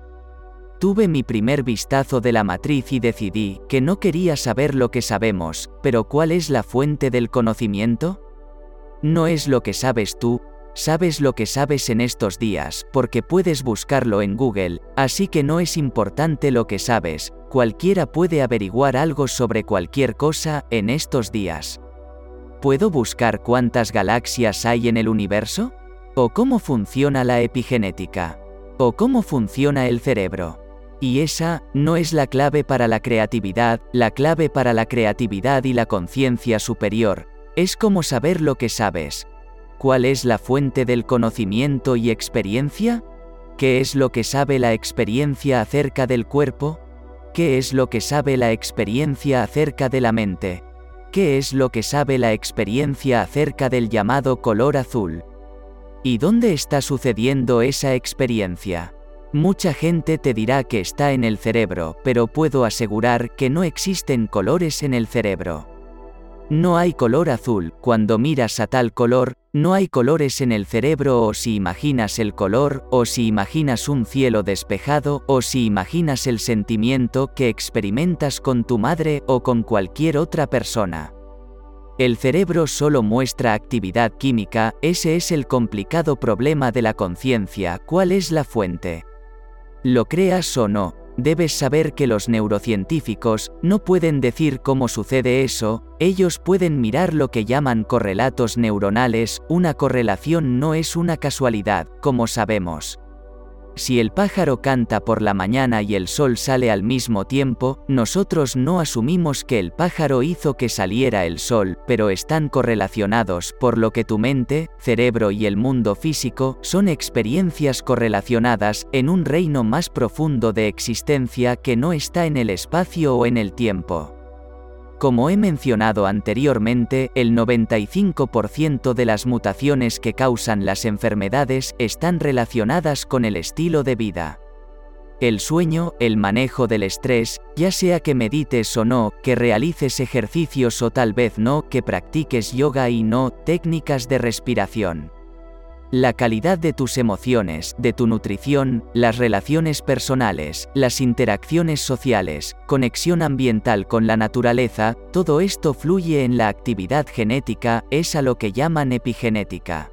Tuve mi primer vistazo de la matriz y decidí que no quería saber lo que sabemos, pero ¿cuál es la fuente del conocimiento? No es lo que sabes tú, sabes lo que sabes en estos días, porque puedes buscarlo en Google, así que no es importante lo que sabes, cualquiera puede averiguar algo sobre cualquier cosa en estos días. ¿Puedo buscar cuántas galaxias hay en el universo? ¿O cómo funciona la epigenética? ¿O cómo funciona el cerebro? Y esa no es la clave para la creatividad, la clave para la creatividad y la conciencia superior, es como saber lo que sabes. ¿Cuál es la fuente del conocimiento y experiencia? ¿Qué es lo que sabe la experiencia acerca del cuerpo? ¿Qué es lo que sabe la experiencia acerca de la mente? ¿Qué es lo que sabe la experiencia acerca del llamado color azul? ¿Y dónde está sucediendo esa experiencia? Mucha gente te dirá que está en el cerebro, pero puedo asegurar que no existen colores en el cerebro. No hay color azul, cuando miras a tal color, no hay colores en el cerebro o si imaginas el color, o si imaginas un cielo despejado, o si imaginas el sentimiento que experimentas con tu madre o con cualquier otra persona. El cerebro solo muestra actividad química, ese es el complicado problema de la conciencia, ¿cuál es la fuente? Lo creas o no, debes saber que los neurocientíficos no pueden decir cómo sucede eso, ellos pueden mirar lo que llaman correlatos neuronales, una correlación no es una casualidad, como sabemos. Si el pájaro canta por la mañana y el sol sale al mismo tiempo, nosotros no asumimos que el pájaro hizo que saliera el sol, pero están correlacionados, por lo que tu mente, cerebro y el mundo físico son experiencias correlacionadas en un reino más profundo de existencia que no está en el espacio o en el tiempo. Como he mencionado anteriormente, el 95% de las mutaciones que causan las enfermedades están relacionadas con el estilo de vida. El sueño, el manejo del estrés, ya sea que medites o no, que realices ejercicios o tal vez no, que practiques yoga y no, técnicas de respiración. La calidad de tus emociones, de tu nutrición, las relaciones personales, las interacciones sociales, conexión ambiental con la naturaleza, todo esto fluye en la actividad genética, es a lo que llaman epigenética.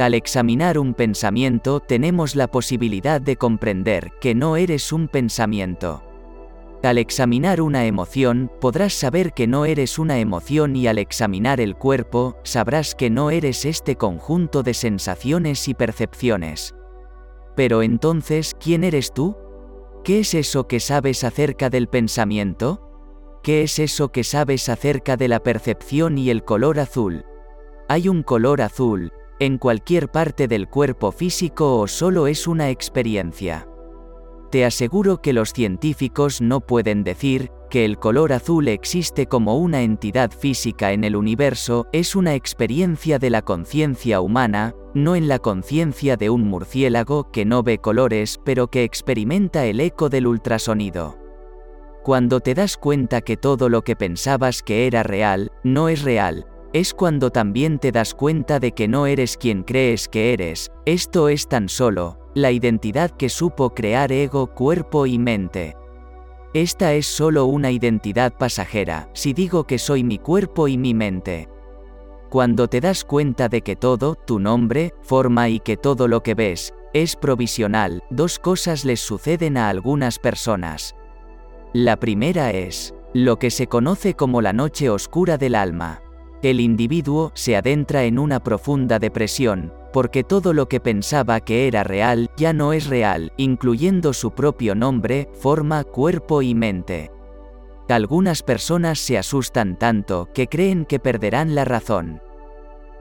Al examinar un pensamiento tenemos la posibilidad de comprender que no eres un pensamiento. Al examinar una emoción, podrás saber que no eres una emoción y al examinar el cuerpo, sabrás que no eres este conjunto de sensaciones y percepciones. Pero entonces, ¿quién eres tú? ¿Qué es eso que sabes acerca del pensamiento? ¿Qué es eso que sabes acerca de la percepción y el color azul? ¿Hay un color azul, en cualquier parte del cuerpo físico o solo es una experiencia? Te aseguro que los científicos no pueden decir que el color azul existe como una entidad física en el universo, es una experiencia de la conciencia humana, no en la conciencia de un murciélago que no ve colores pero que experimenta el eco del ultrasonido. Cuando te das cuenta que todo lo que pensabas que era real, no es real, es cuando también te das cuenta de que no eres quien crees que eres, esto es tan solo, la identidad que supo crear ego, cuerpo y mente. Esta es solo una identidad pasajera, si digo que soy mi cuerpo y mi mente. Cuando te das cuenta de que todo, tu nombre, forma y que todo lo que ves, es provisional, dos cosas les suceden a algunas personas. La primera es, lo que se conoce como la noche oscura del alma el individuo se adentra en una profunda depresión, porque todo lo que pensaba que era real ya no es real, incluyendo su propio nombre, forma, cuerpo y mente. Algunas personas se asustan tanto que creen que perderán la razón.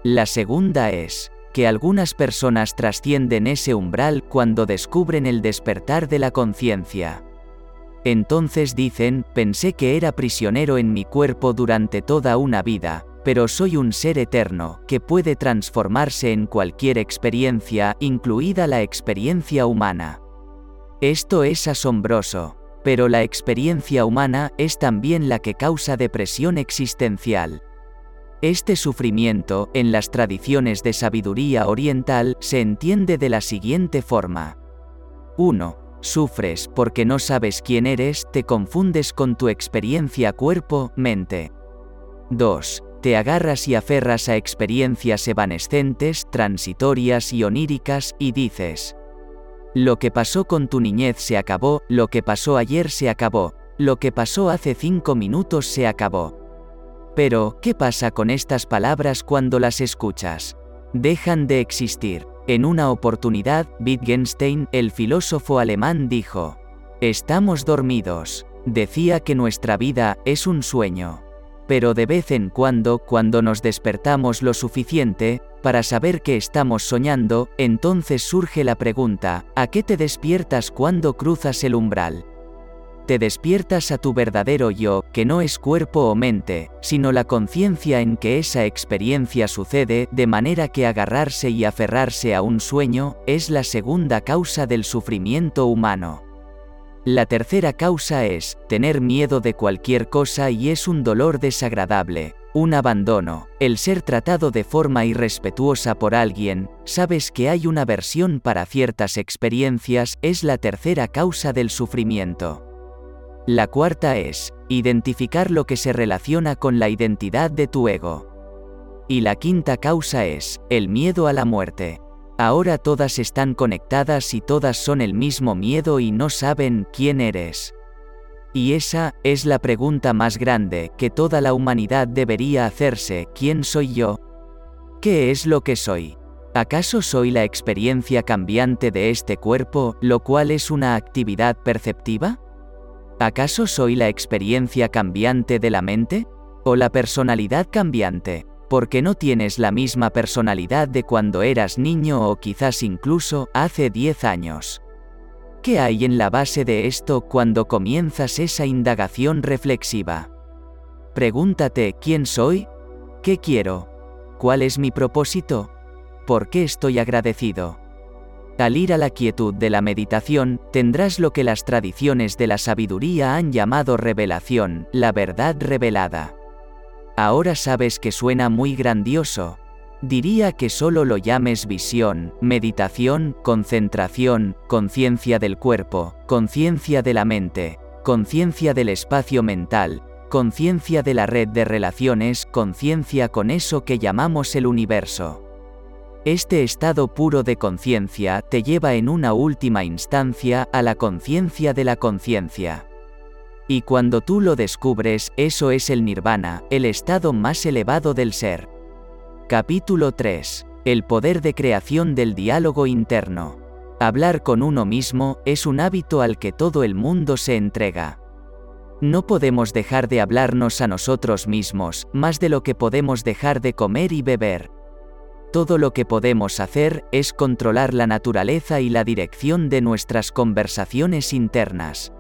La segunda es, que algunas personas trascienden ese umbral cuando descubren el despertar de la conciencia. Entonces dicen, pensé que era prisionero en mi cuerpo durante toda una vida, pero soy un ser eterno, que puede transformarse en cualquier experiencia, incluida la experiencia humana. Esto es asombroso, pero la experiencia humana es también la que causa depresión existencial. Este sufrimiento, en las tradiciones de sabiduría oriental, se entiende de la siguiente forma. 1. Sufres porque no sabes quién eres, te confundes con tu experiencia cuerpo-mente. 2 te agarras y aferras a experiencias evanescentes, transitorias y oníricas, y dices, lo que pasó con tu niñez se acabó, lo que pasó ayer se acabó, lo que pasó hace cinco minutos se acabó. Pero, ¿qué pasa con estas palabras cuando las escuchas? Dejan de existir. En una oportunidad, Wittgenstein, el filósofo alemán, dijo, Estamos dormidos. Decía que nuestra vida es un sueño. Pero de vez en cuando, cuando nos despertamos lo suficiente, para saber que estamos soñando, entonces surge la pregunta, ¿a qué te despiertas cuando cruzas el umbral? Te despiertas a tu verdadero yo, que no es cuerpo o mente, sino la conciencia en que esa experiencia sucede, de manera que agarrarse y aferrarse a un sueño, es la segunda causa del sufrimiento humano. La tercera causa es, tener miedo de cualquier cosa y es un dolor desagradable, un abandono, el ser tratado de forma irrespetuosa por alguien, sabes que hay una versión para ciertas experiencias, es la tercera causa del sufrimiento. La cuarta es, identificar lo que se relaciona con la identidad de tu ego. Y la quinta causa es, el miedo a la muerte. Ahora todas están conectadas y todas son el mismo miedo y no saben quién eres. Y esa es la pregunta más grande que toda la humanidad debería hacerse, ¿quién soy yo? ¿Qué es lo que soy? ¿Acaso soy la experiencia cambiante de este cuerpo, lo cual es una actividad perceptiva? ¿Acaso soy la experiencia cambiante de la mente? ¿O la personalidad cambiante? Porque no tienes la misma personalidad de cuando eras niño o quizás incluso hace 10 años. ¿Qué hay en la base de esto cuando comienzas esa indagación reflexiva? Pregúntate, ¿quién soy? ¿Qué quiero? ¿Cuál es mi propósito? ¿Por qué estoy agradecido? Al ir a la quietud de la meditación, tendrás lo que las tradiciones de la sabiduría han llamado revelación, la verdad revelada. Ahora sabes que suena muy grandioso. Diría que solo lo llames visión, meditación, concentración, conciencia del cuerpo, conciencia de la mente, conciencia del espacio mental, conciencia de la red de relaciones, conciencia con eso que llamamos el universo. Este estado puro de conciencia te lleva en una última instancia a la conciencia de la conciencia. Y cuando tú lo descubres, eso es el nirvana, el estado más elevado del ser. Capítulo 3. El poder de creación del diálogo interno. Hablar con uno mismo es un hábito al que todo el mundo se entrega. No podemos dejar de hablarnos a nosotros mismos, más de lo que podemos dejar de comer y beber. Todo lo que podemos hacer es controlar la naturaleza y la dirección de nuestras conversaciones internas.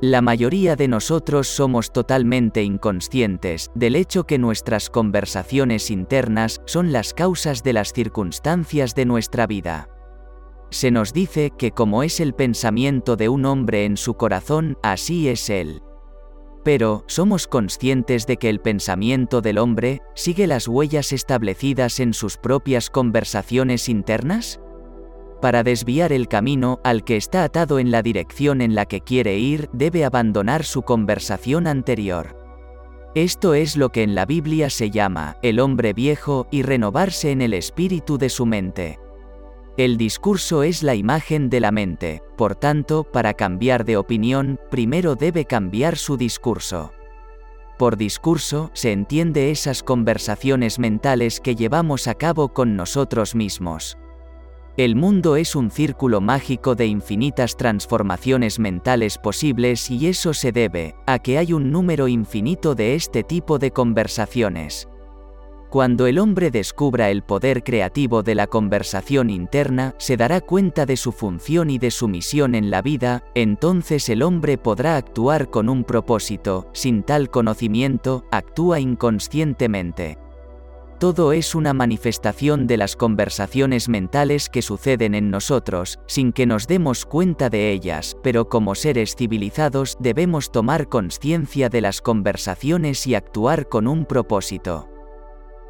La mayoría de nosotros somos totalmente inconscientes del hecho que nuestras conversaciones internas son las causas de las circunstancias de nuestra vida. Se nos dice que como es el pensamiento de un hombre en su corazón, así es él. Pero, ¿somos conscientes de que el pensamiento del hombre sigue las huellas establecidas en sus propias conversaciones internas? Para desviar el camino al que está atado en la dirección en la que quiere ir, debe abandonar su conversación anterior. Esto es lo que en la Biblia se llama el hombre viejo y renovarse en el espíritu de su mente. El discurso es la imagen de la mente, por tanto, para cambiar de opinión, primero debe cambiar su discurso. Por discurso se entiende esas conversaciones mentales que llevamos a cabo con nosotros mismos. El mundo es un círculo mágico de infinitas transformaciones mentales posibles y eso se debe a que hay un número infinito de este tipo de conversaciones. Cuando el hombre descubra el poder creativo de la conversación interna, se dará cuenta de su función y de su misión en la vida, entonces el hombre podrá actuar con un propósito, sin tal conocimiento, actúa inconscientemente. Todo es una manifestación de las conversaciones mentales que suceden en nosotros, sin que nos demos cuenta de ellas, pero como seres civilizados debemos tomar conciencia de las conversaciones y actuar con un propósito.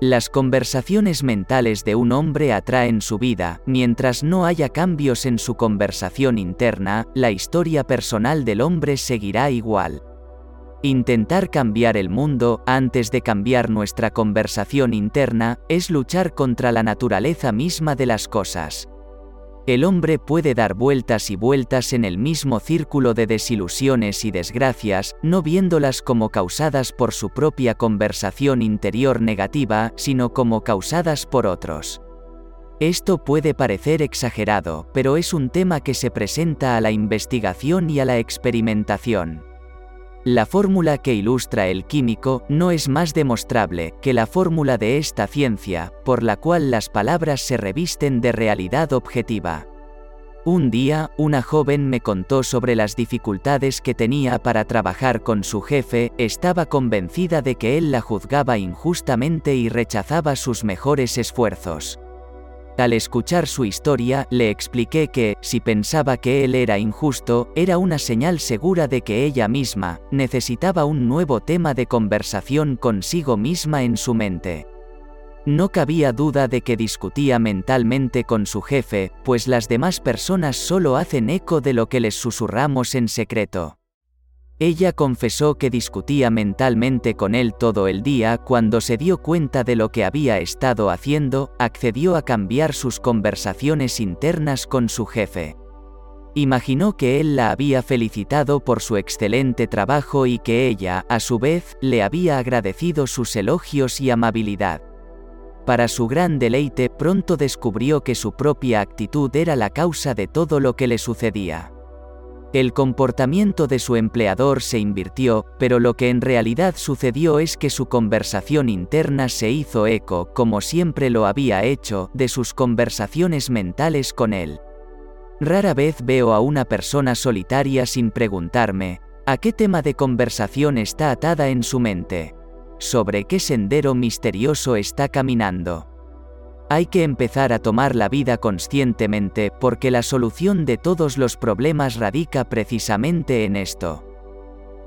Las conversaciones mentales de un hombre atraen su vida, mientras no haya cambios en su conversación interna, la historia personal del hombre seguirá igual. Intentar cambiar el mundo antes de cambiar nuestra conversación interna es luchar contra la naturaleza misma de las cosas. El hombre puede dar vueltas y vueltas en el mismo círculo de desilusiones y desgracias, no viéndolas como causadas por su propia conversación interior negativa, sino como causadas por otros. Esto puede parecer exagerado, pero es un tema que se presenta a la investigación y a la experimentación. La fórmula que ilustra el químico no es más demostrable que la fórmula de esta ciencia, por la cual las palabras se revisten de realidad objetiva. Un día, una joven me contó sobre las dificultades que tenía para trabajar con su jefe, estaba convencida de que él la juzgaba injustamente y rechazaba sus mejores esfuerzos. Al escuchar su historia, le expliqué que, si pensaba que él era injusto, era una señal segura de que ella misma, necesitaba un nuevo tema de conversación consigo misma en su mente. No cabía duda de que discutía mentalmente con su jefe, pues las demás personas solo hacen eco de lo que les susurramos en secreto. Ella confesó que discutía mentalmente con él todo el día cuando se dio cuenta de lo que había estado haciendo, accedió a cambiar sus conversaciones internas con su jefe. Imaginó que él la había felicitado por su excelente trabajo y que ella, a su vez, le había agradecido sus elogios y amabilidad. Para su gran deleite pronto descubrió que su propia actitud era la causa de todo lo que le sucedía. El comportamiento de su empleador se invirtió, pero lo que en realidad sucedió es que su conversación interna se hizo eco, como siempre lo había hecho, de sus conversaciones mentales con él. Rara vez veo a una persona solitaria sin preguntarme, ¿a qué tema de conversación está atada en su mente? ¿Sobre qué sendero misterioso está caminando? Hay que empezar a tomar la vida conscientemente porque la solución de todos los problemas radica precisamente en esto.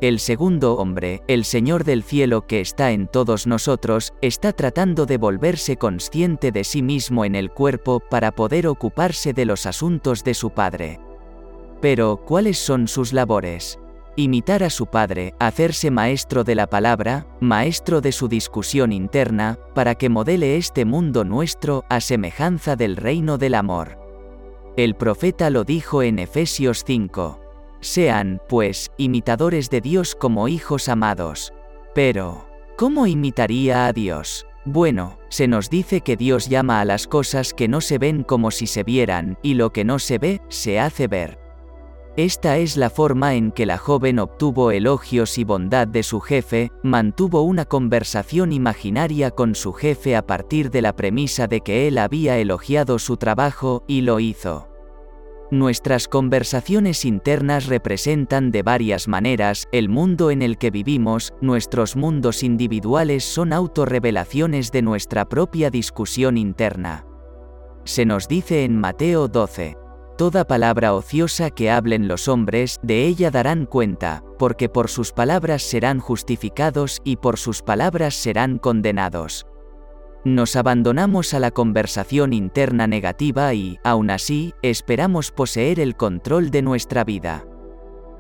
El segundo hombre, el Señor del cielo que está en todos nosotros, está tratando de volverse consciente de sí mismo en el cuerpo para poder ocuparse de los asuntos de su Padre. Pero, ¿cuáles son sus labores? Imitar a su padre, hacerse maestro de la palabra, maestro de su discusión interna, para que modele este mundo nuestro a semejanza del reino del amor. El profeta lo dijo en Efesios 5. Sean, pues, imitadores de Dios como hijos amados. Pero, ¿cómo imitaría a Dios? Bueno, se nos dice que Dios llama a las cosas que no se ven como si se vieran, y lo que no se ve, se hace ver. Esta es la forma en que la joven obtuvo elogios y bondad de su jefe, mantuvo una conversación imaginaria con su jefe a partir de la premisa de que él había elogiado su trabajo, y lo hizo. Nuestras conversaciones internas representan de varias maneras el mundo en el que vivimos, nuestros mundos individuales son autorrevelaciones de nuestra propia discusión interna. Se nos dice en Mateo 12, Toda palabra ociosa que hablen los hombres, de ella darán cuenta, porque por sus palabras serán justificados y por sus palabras serán condenados. Nos abandonamos a la conversación interna negativa y, aún así, esperamos poseer el control de nuestra vida.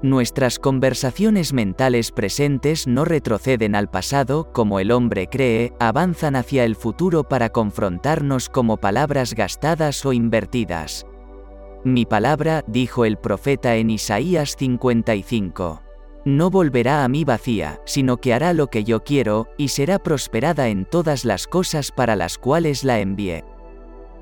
Nuestras conversaciones mentales presentes no retroceden al pasado, como el hombre cree, avanzan hacia el futuro para confrontarnos como palabras gastadas o invertidas. Mi palabra, dijo el profeta en Isaías 55. No volverá a mí vacía, sino que hará lo que yo quiero, y será prosperada en todas las cosas para las cuales la envié.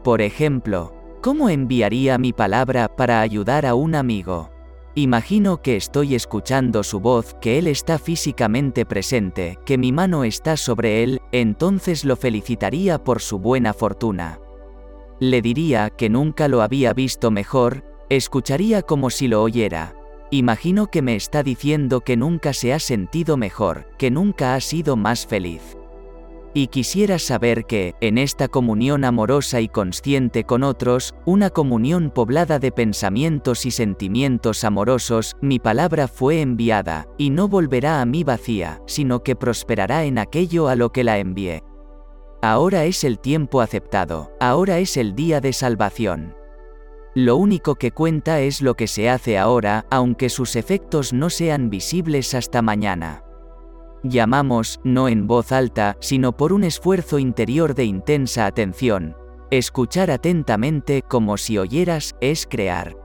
Por ejemplo, ¿cómo enviaría mi palabra para ayudar a un amigo? Imagino que estoy escuchando su voz, que él está físicamente presente, que mi mano está sobre él, entonces lo felicitaría por su buena fortuna. Le diría que nunca lo había visto mejor, escucharía como si lo oyera. Imagino que me está diciendo que nunca se ha sentido mejor, que nunca ha sido más feliz. Y quisiera saber que, en esta comunión amorosa y consciente con otros, una comunión poblada de pensamientos y sentimientos amorosos, mi palabra fue enviada, y no volverá a mí vacía, sino que prosperará en aquello a lo que la envié. Ahora es el tiempo aceptado, ahora es el día de salvación. Lo único que cuenta es lo que se hace ahora, aunque sus efectos no sean visibles hasta mañana. Llamamos, no en voz alta, sino por un esfuerzo interior de intensa atención. Escuchar atentamente como si oyeras es crear.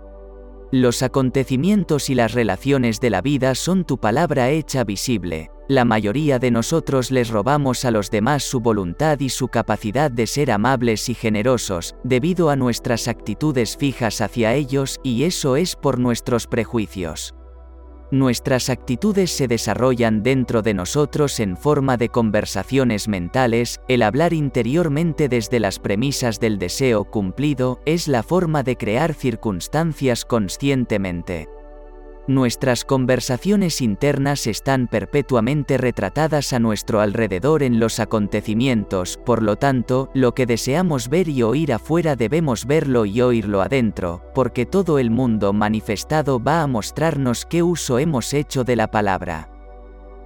Los acontecimientos y las relaciones de la vida son tu palabra hecha visible. La mayoría de nosotros les robamos a los demás su voluntad y su capacidad de ser amables y generosos, debido a nuestras actitudes fijas hacia ellos, y eso es por nuestros prejuicios. Nuestras actitudes se desarrollan dentro de nosotros en forma de conversaciones mentales, el hablar interiormente desde las premisas del deseo cumplido es la forma de crear circunstancias conscientemente. Nuestras conversaciones internas están perpetuamente retratadas a nuestro alrededor en los acontecimientos, por lo tanto, lo que deseamos ver y oír afuera debemos verlo y oírlo adentro, porque todo el mundo manifestado va a mostrarnos qué uso hemos hecho de la palabra.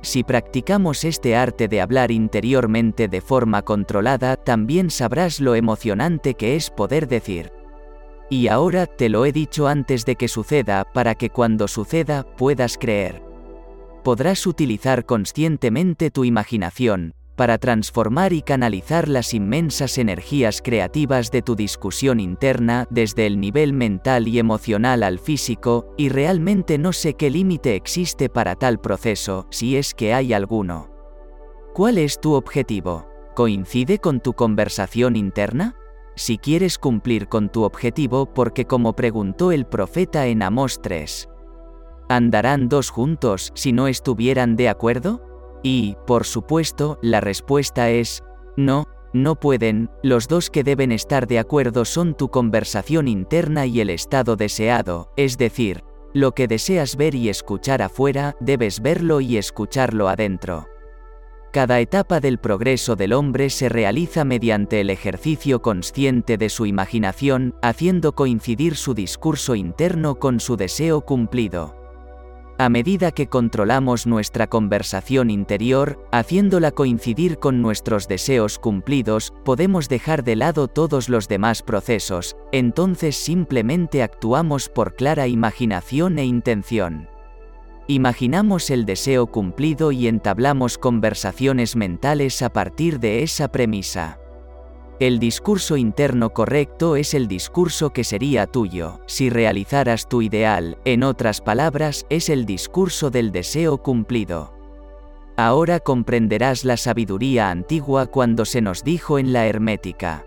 Si practicamos este arte de hablar interiormente de forma controlada, también sabrás lo emocionante que es poder decir, y ahora te lo he dicho antes de que suceda para que cuando suceda puedas creer. Podrás utilizar conscientemente tu imaginación, para transformar y canalizar las inmensas energías creativas de tu discusión interna desde el nivel mental y emocional al físico, y realmente no sé qué límite existe para tal proceso, si es que hay alguno. ¿Cuál es tu objetivo? ¿Coincide con tu conversación interna? Si quieres cumplir con tu objetivo porque como preguntó el profeta en Amós 3. ¿Andarán dos juntos si no estuvieran de acuerdo? Y, por supuesto, la respuesta es, no, no pueden, los dos que deben estar de acuerdo son tu conversación interna y el estado deseado, es decir, lo que deseas ver y escuchar afuera, debes verlo y escucharlo adentro. Cada etapa del progreso del hombre se realiza mediante el ejercicio consciente de su imaginación, haciendo coincidir su discurso interno con su deseo cumplido. A medida que controlamos nuestra conversación interior, haciéndola coincidir con nuestros deseos cumplidos, podemos dejar de lado todos los demás procesos, entonces simplemente actuamos por clara imaginación e intención. Imaginamos el deseo cumplido y entablamos conversaciones mentales a partir de esa premisa. El discurso interno correcto es el discurso que sería tuyo, si realizaras tu ideal, en otras palabras, es el discurso del deseo cumplido. Ahora comprenderás la sabiduría antigua cuando se nos dijo en la hermética.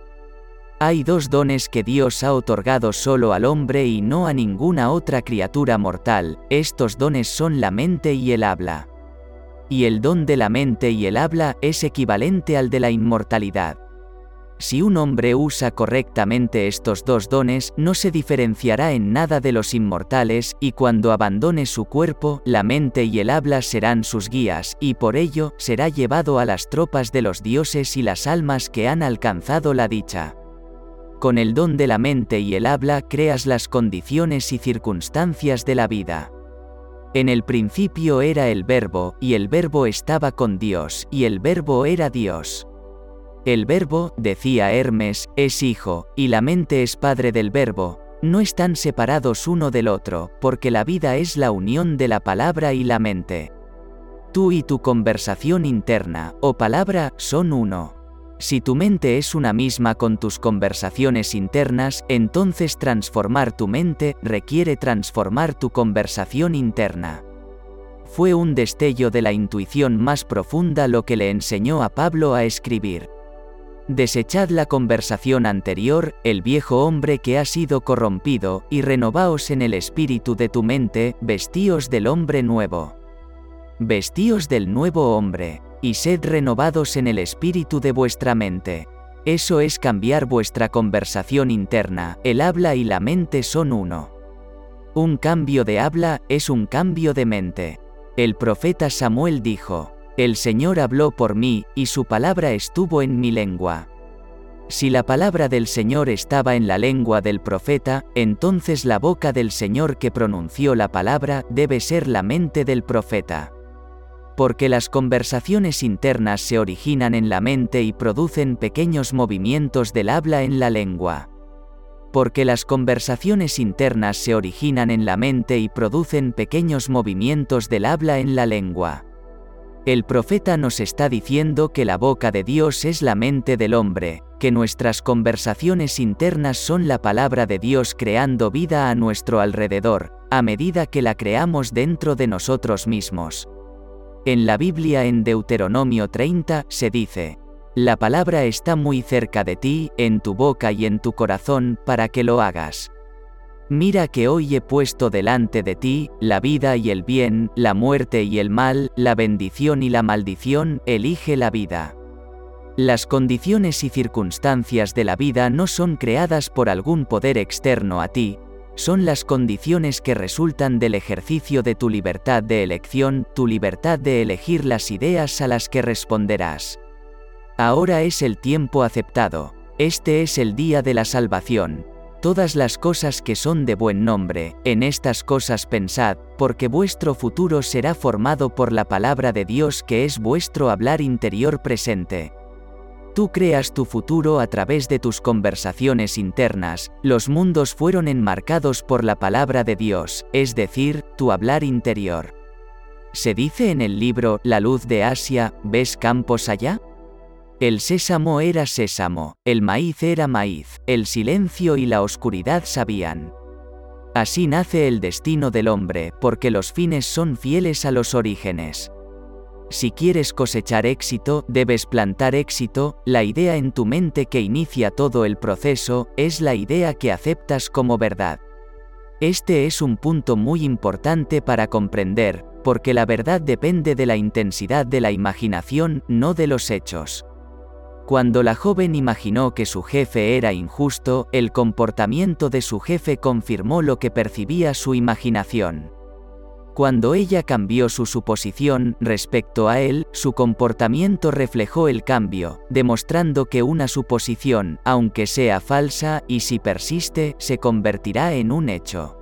Hay dos dones que Dios ha otorgado solo al hombre y no a ninguna otra criatura mortal, estos dones son la mente y el habla. Y el don de la mente y el habla es equivalente al de la inmortalidad. Si un hombre usa correctamente estos dos dones, no se diferenciará en nada de los inmortales, y cuando abandone su cuerpo, la mente y el habla serán sus guías, y por ello, será llevado a las tropas de los dioses y las almas que han alcanzado la dicha. Con el don de la mente y el habla creas las condiciones y circunstancias de la vida. En el principio era el verbo, y el verbo estaba con Dios, y el verbo era Dios. El verbo, decía Hermes, es hijo, y la mente es padre del verbo, no están separados uno del otro, porque la vida es la unión de la palabra y la mente. Tú y tu conversación interna, o palabra, son uno. Si tu mente es una misma con tus conversaciones internas, entonces transformar tu mente requiere transformar tu conversación interna. Fue un destello de la intuición más profunda lo que le enseñó a Pablo a escribir. Desechad la conversación anterior, el viejo hombre que ha sido corrompido, y renovaos en el espíritu de tu mente, vestíos del hombre nuevo. Vestíos del nuevo hombre y sed renovados en el espíritu de vuestra mente. Eso es cambiar vuestra conversación interna, el habla y la mente son uno. Un cambio de habla es un cambio de mente. El profeta Samuel dijo, El Señor habló por mí, y su palabra estuvo en mi lengua. Si la palabra del Señor estaba en la lengua del profeta, entonces la boca del Señor que pronunció la palabra debe ser la mente del profeta porque las conversaciones internas se originan en la mente y producen pequeños movimientos del habla en la lengua. Porque las conversaciones internas se originan en la mente y producen pequeños movimientos del habla en la lengua. El profeta nos está diciendo que la boca de Dios es la mente del hombre, que nuestras conversaciones internas son la palabra de Dios creando vida a nuestro alrededor, a medida que la creamos dentro de nosotros mismos. En la Biblia en Deuteronomio 30 se dice, La palabra está muy cerca de ti, en tu boca y en tu corazón, para que lo hagas. Mira que hoy he puesto delante de ti, la vida y el bien, la muerte y el mal, la bendición y la maldición, elige la vida. Las condiciones y circunstancias de la vida no son creadas por algún poder externo a ti, son las condiciones que resultan del ejercicio de tu libertad de elección, tu libertad de elegir las ideas a las que responderás. Ahora es el tiempo aceptado, este es el día de la salvación, todas las cosas que son de buen nombre, en estas cosas pensad, porque vuestro futuro será formado por la palabra de Dios que es vuestro hablar interior presente. Tú creas tu futuro a través de tus conversaciones internas, los mundos fueron enmarcados por la palabra de Dios, es decir, tu hablar interior. Se dice en el libro La luz de Asia, ¿ves campos allá? El sésamo era sésamo, el maíz era maíz, el silencio y la oscuridad sabían. Así nace el destino del hombre, porque los fines son fieles a los orígenes. Si quieres cosechar éxito, debes plantar éxito, la idea en tu mente que inicia todo el proceso, es la idea que aceptas como verdad. Este es un punto muy importante para comprender, porque la verdad depende de la intensidad de la imaginación, no de los hechos. Cuando la joven imaginó que su jefe era injusto, el comportamiento de su jefe confirmó lo que percibía su imaginación. Cuando ella cambió su suposición respecto a él, su comportamiento reflejó el cambio, demostrando que una suposición, aunque sea falsa, y si persiste, se convertirá en un hecho.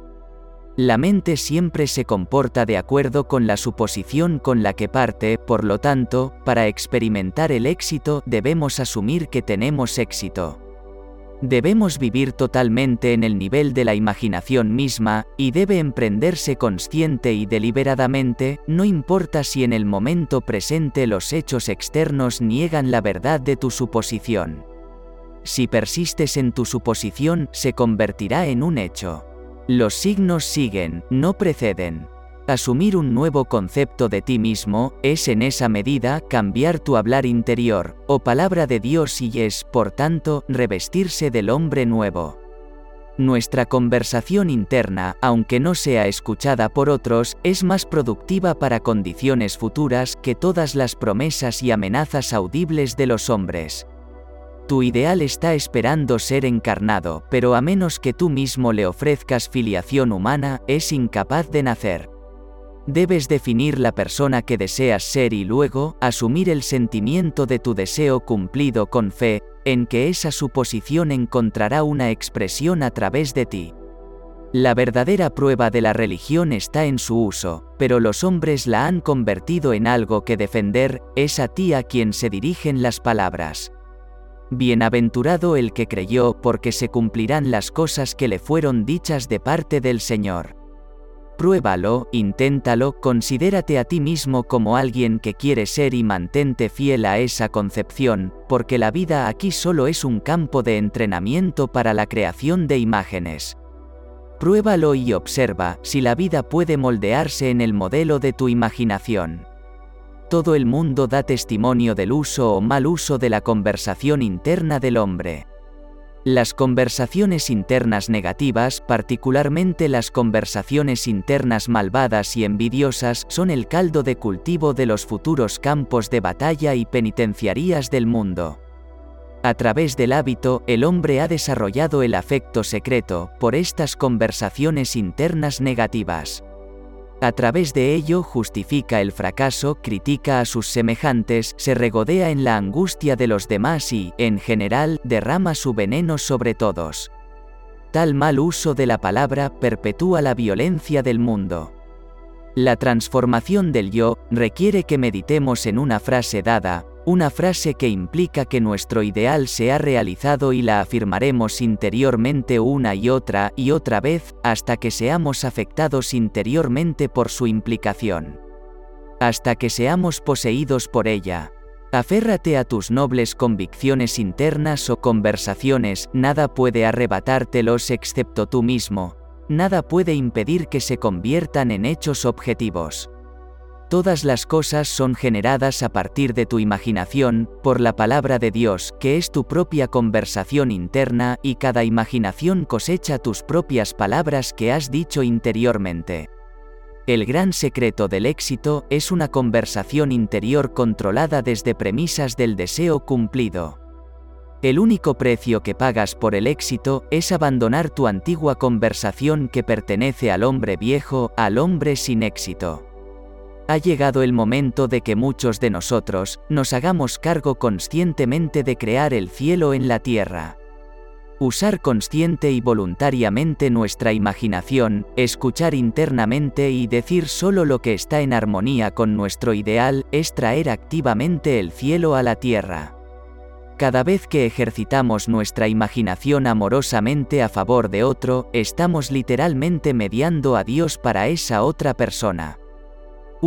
La mente siempre se comporta de acuerdo con la suposición con la que parte, por lo tanto, para experimentar el éxito debemos asumir que tenemos éxito. Debemos vivir totalmente en el nivel de la imaginación misma, y debe emprenderse consciente y deliberadamente, no importa si en el momento presente los hechos externos niegan la verdad de tu suposición. Si persistes en tu suposición, se convertirá en un hecho. Los signos siguen, no preceden. Asumir un nuevo concepto de ti mismo es en esa medida cambiar tu hablar interior, o palabra de Dios y es, por tanto, revestirse del hombre nuevo. Nuestra conversación interna, aunque no sea escuchada por otros, es más productiva para condiciones futuras que todas las promesas y amenazas audibles de los hombres. Tu ideal está esperando ser encarnado, pero a menos que tú mismo le ofrezcas filiación humana, es incapaz de nacer. Debes definir la persona que deseas ser y luego, asumir el sentimiento de tu deseo cumplido con fe, en que esa suposición encontrará una expresión a través de ti. La verdadera prueba de la religión está en su uso, pero los hombres la han convertido en algo que defender, es a ti a quien se dirigen las palabras. Bienaventurado el que creyó porque se cumplirán las cosas que le fueron dichas de parte del Señor. Pruébalo, inténtalo, considérate a ti mismo como alguien que quiere ser y mantente fiel a esa concepción, porque la vida aquí solo es un campo de entrenamiento para la creación de imágenes. Pruébalo y observa si la vida puede moldearse en el modelo de tu imaginación. Todo el mundo da testimonio del uso o mal uso de la conversación interna del hombre. Las conversaciones internas negativas, particularmente las conversaciones internas malvadas y envidiosas, son el caldo de cultivo de los futuros campos de batalla y penitenciarías del mundo. A través del hábito, el hombre ha desarrollado el afecto secreto por estas conversaciones internas negativas. A través de ello justifica el fracaso, critica a sus semejantes, se regodea en la angustia de los demás y, en general, derrama su veneno sobre todos. Tal mal uso de la palabra perpetúa la violencia del mundo. La transformación del yo requiere que meditemos en una frase dada, una frase que implica que nuestro ideal se ha realizado y la afirmaremos interiormente una y otra y otra vez, hasta que seamos afectados interiormente por su implicación. hasta que seamos poseídos por ella. Aférrate a tus nobles convicciones internas o conversaciones, nada puede arrebatártelos excepto tú mismo, nada puede impedir que se conviertan en hechos objetivos. Todas las cosas son generadas a partir de tu imaginación, por la palabra de Dios, que es tu propia conversación interna, y cada imaginación cosecha tus propias palabras que has dicho interiormente. El gran secreto del éxito es una conversación interior controlada desde premisas del deseo cumplido. El único precio que pagas por el éxito es abandonar tu antigua conversación que pertenece al hombre viejo, al hombre sin éxito. Ha llegado el momento de que muchos de nosotros nos hagamos cargo conscientemente de crear el cielo en la tierra. Usar consciente y voluntariamente nuestra imaginación, escuchar internamente y decir solo lo que está en armonía con nuestro ideal, es traer activamente el cielo a la tierra. Cada vez que ejercitamos nuestra imaginación amorosamente a favor de otro, estamos literalmente mediando a Dios para esa otra persona.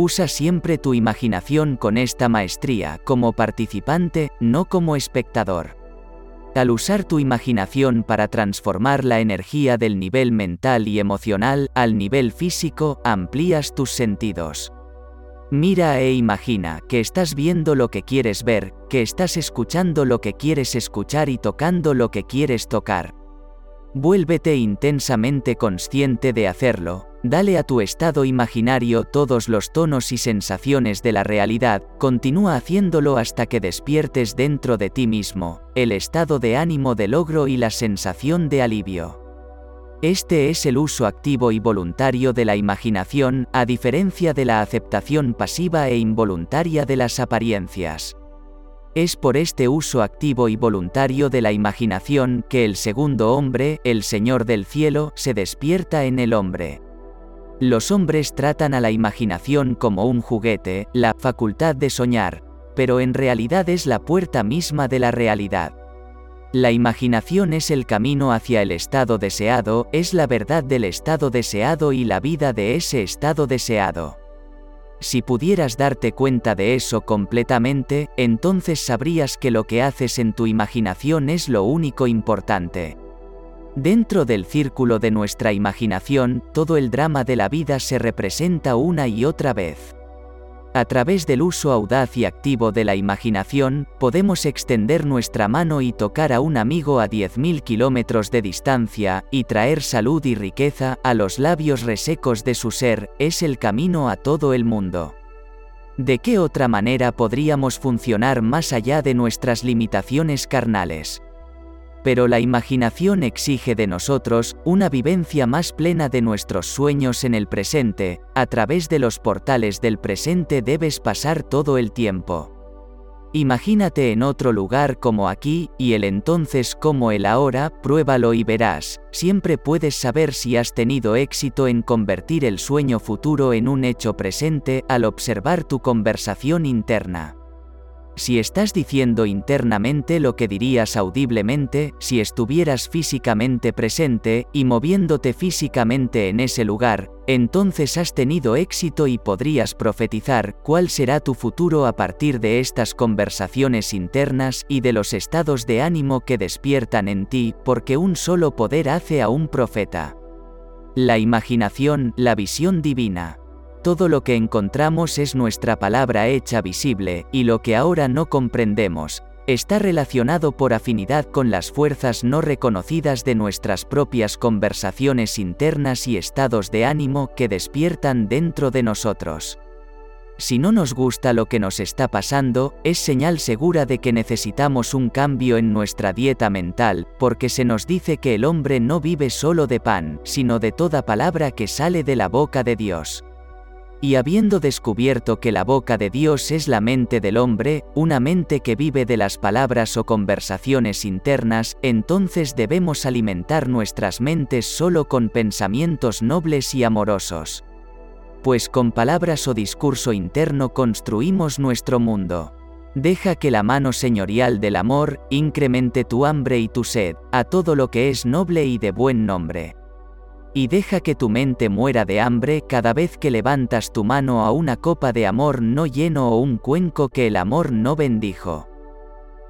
Usa siempre tu imaginación con esta maestría como participante, no como espectador. Al usar tu imaginación para transformar la energía del nivel mental y emocional al nivel físico, amplías tus sentidos. Mira e imagina que estás viendo lo que quieres ver, que estás escuchando lo que quieres escuchar y tocando lo que quieres tocar. Vuélvete intensamente consciente de hacerlo, dale a tu estado imaginario todos los tonos y sensaciones de la realidad, continúa haciéndolo hasta que despiertes dentro de ti mismo, el estado de ánimo de logro y la sensación de alivio. Este es el uso activo y voluntario de la imaginación, a diferencia de la aceptación pasiva e involuntaria de las apariencias. Es por este uso activo y voluntario de la imaginación que el segundo hombre, el Señor del cielo, se despierta en el hombre. Los hombres tratan a la imaginación como un juguete, la facultad de soñar, pero en realidad es la puerta misma de la realidad. La imaginación es el camino hacia el estado deseado, es la verdad del estado deseado y la vida de ese estado deseado. Si pudieras darte cuenta de eso completamente, entonces sabrías que lo que haces en tu imaginación es lo único importante. Dentro del círculo de nuestra imaginación, todo el drama de la vida se representa una y otra vez. A través del uso audaz y activo de la imaginación, podemos extender nuestra mano y tocar a un amigo a 10.000 kilómetros de distancia, y traer salud y riqueza a los labios resecos de su ser, es el camino a todo el mundo. ¿De qué otra manera podríamos funcionar más allá de nuestras limitaciones carnales? Pero la imaginación exige de nosotros una vivencia más plena de nuestros sueños en el presente, a través de los portales del presente debes pasar todo el tiempo. Imagínate en otro lugar como aquí, y el entonces como el ahora, pruébalo y verás, siempre puedes saber si has tenido éxito en convertir el sueño futuro en un hecho presente al observar tu conversación interna. Si estás diciendo internamente lo que dirías audiblemente, si estuvieras físicamente presente y moviéndote físicamente en ese lugar, entonces has tenido éxito y podrías profetizar cuál será tu futuro a partir de estas conversaciones internas y de los estados de ánimo que despiertan en ti, porque un solo poder hace a un profeta. La imaginación, la visión divina. Todo lo que encontramos es nuestra palabra hecha visible, y lo que ahora no comprendemos, está relacionado por afinidad con las fuerzas no reconocidas de nuestras propias conversaciones internas y estados de ánimo que despiertan dentro de nosotros. Si no nos gusta lo que nos está pasando, es señal segura de que necesitamos un cambio en nuestra dieta mental, porque se nos dice que el hombre no vive solo de pan, sino de toda palabra que sale de la boca de Dios. Y habiendo descubierto que la boca de Dios es la mente del hombre, una mente que vive de las palabras o conversaciones internas, entonces debemos alimentar nuestras mentes solo con pensamientos nobles y amorosos. Pues con palabras o discurso interno construimos nuestro mundo. Deja que la mano señorial del amor incremente tu hambre y tu sed, a todo lo que es noble y de buen nombre. Y deja que tu mente muera de hambre cada vez que levantas tu mano a una copa de amor no lleno o un cuenco que el amor no bendijo.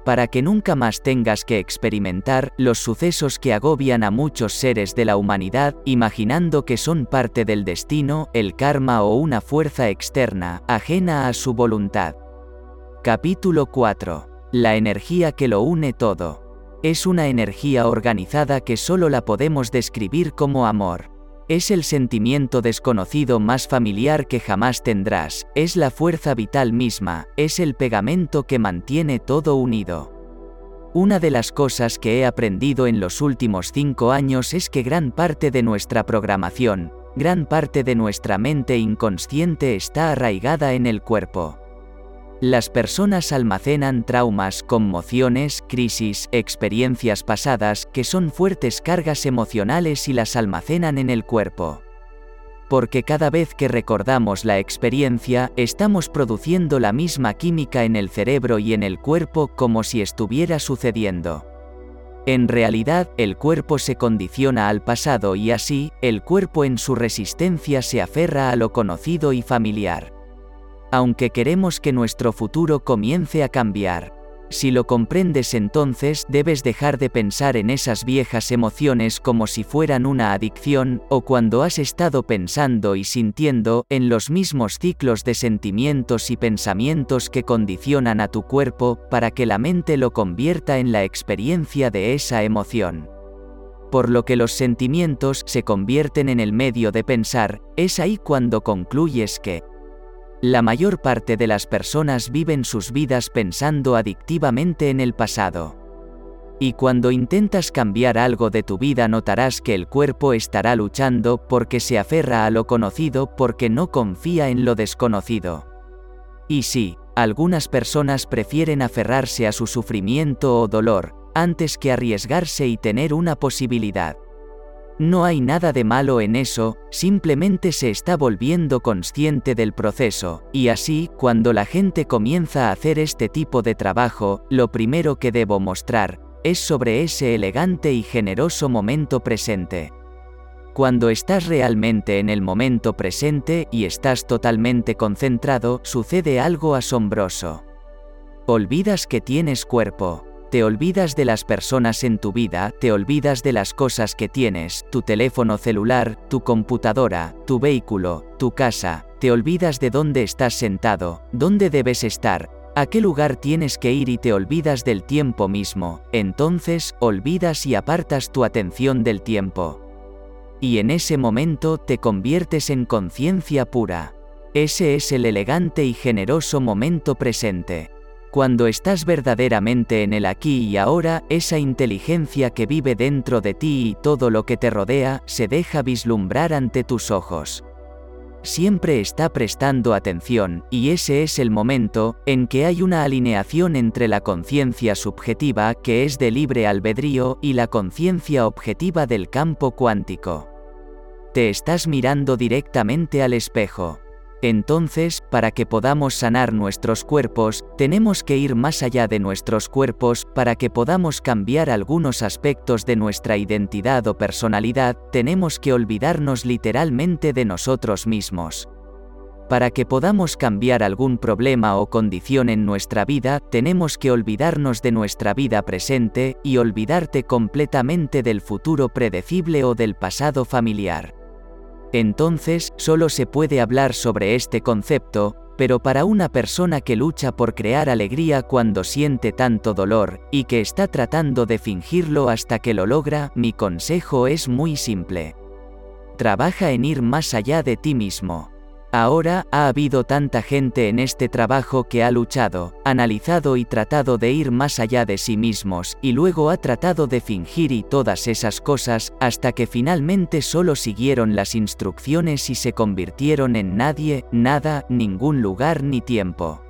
Para que nunca más tengas que experimentar los sucesos que agobian a muchos seres de la humanidad, imaginando que son parte del destino, el karma o una fuerza externa, ajena a su voluntad. Capítulo 4. La energía que lo une todo. Es una energía organizada que solo la podemos describir como amor. Es el sentimiento desconocido más familiar que jamás tendrás, es la fuerza vital misma, es el pegamento que mantiene todo unido. Una de las cosas que he aprendido en los últimos cinco años es que gran parte de nuestra programación, gran parte de nuestra mente inconsciente está arraigada en el cuerpo. Las personas almacenan traumas, conmociones, crisis, experiencias pasadas, que son fuertes cargas emocionales y las almacenan en el cuerpo. Porque cada vez que recordamos la experiencia, estamos produciendo la misma química en el cerebro y en el cuerpo como si estuviera sucediendo. En realidad, el cuerpo se condiciona al pasado y así, el cuerpo en su resistencia se aferra a lo conocido y familiar aunque queremos que nuestro futuro comience a cambiar. Si lo comprendes entonces debes dejar de pensar en esas viejas emociones como si fueran una adicción, o cuando has estado pensando y sintiendo en los mismos ciclos de sentimientos y pensamientos que condicionan a tu cuerpo, para que la mente lo convierta en la experiencia de esa emoción. Por lo que los sentimientos se convierten en el medio de pensar, es ahí cuando concluyes que, la mayor parte de las personas viven sus vidas pensando adictivamente en el pasado. Y cuando intentas cambiar algo de tu vida notarás que el cuerpo estará luchando porque se aferra a lo conocido porque no confía en lo desconocido. Y sí, algunas personas prefieren aferrarse a su sufrimiento o dolor, antes que arriesgarse y tener una posibilidad. No hay nada de malo en eso, simplemente se está volviendo consciente del proceso, y así, cuando la gente comienza a hacer este tipo de trabajo, lo primero que debo mostrar, es sobre ese elegante y generoso momento presente. Cuando estás realmente en el momento presente y estás totalmente concentrado, sucede algo asombroso. Olvidas que tienes cuerpo. Te olvidas de las personas en tu vida, te olvidas de las cosas que tienes, tu teléfono celular, tu computadora, tu vehículo, tu casa, te olvidas de dónde estás sentado, dónde debes estar, a qué lugar tienes que ir y te olvidas del tiempo mismo, entonces olvidas y apartas tu atención del tiempo. Y en ese momento te conviertes en conciencia pura. Ese es el elegante y generoso momento presente. Cuando estás verdaderamente en el aquí y ahora, esa inteligencia que vive dentro de ti y todo lo que te rodea, se deja vislumbrar ante tus ojos. Siempre está prestando atención, y ese es el momento, en que hay una alineación entre la conciencia subjetiva, que es de libre albedrío, y la conciencia objetiva del campo cuántico. Te estás mirando directamente al espejo. Entonces, para que podamos sanar nuestros cuerpos, tenemos que ir más allá de nuestros cuerpos, para que podamos cambiar algunos aspectos de nuestra identidad o personalidad, tenemos que olvidarnos literalmente de nosotros mismos. Para que podamos cambiar algún problema o condición en nuestra vida, tenemos que olvidarnos de nuestra vida presente, y olvidarte completamente del futuro predecible o del pasado familiar. Entonces, solo se puede hablar sobre este concepto, pero para una persona que lucha por crear alegría cuando siente tanto dolor, y que está tratando de fingirlo hasta que lo logra, mi consejo es muy simple. Trabaja en ir más allá de ti mismo. Ahora, ha habido tanta gente en este trabajo que ha luchado, analizado y tratado de ir más allá de sí mismos, y luego ha tratado de fingir y todas esas cosas, hasta que finalmente solo siguieron las instrucciones y se convirtieron en nadie, nada, ningún lugar ni tiempo.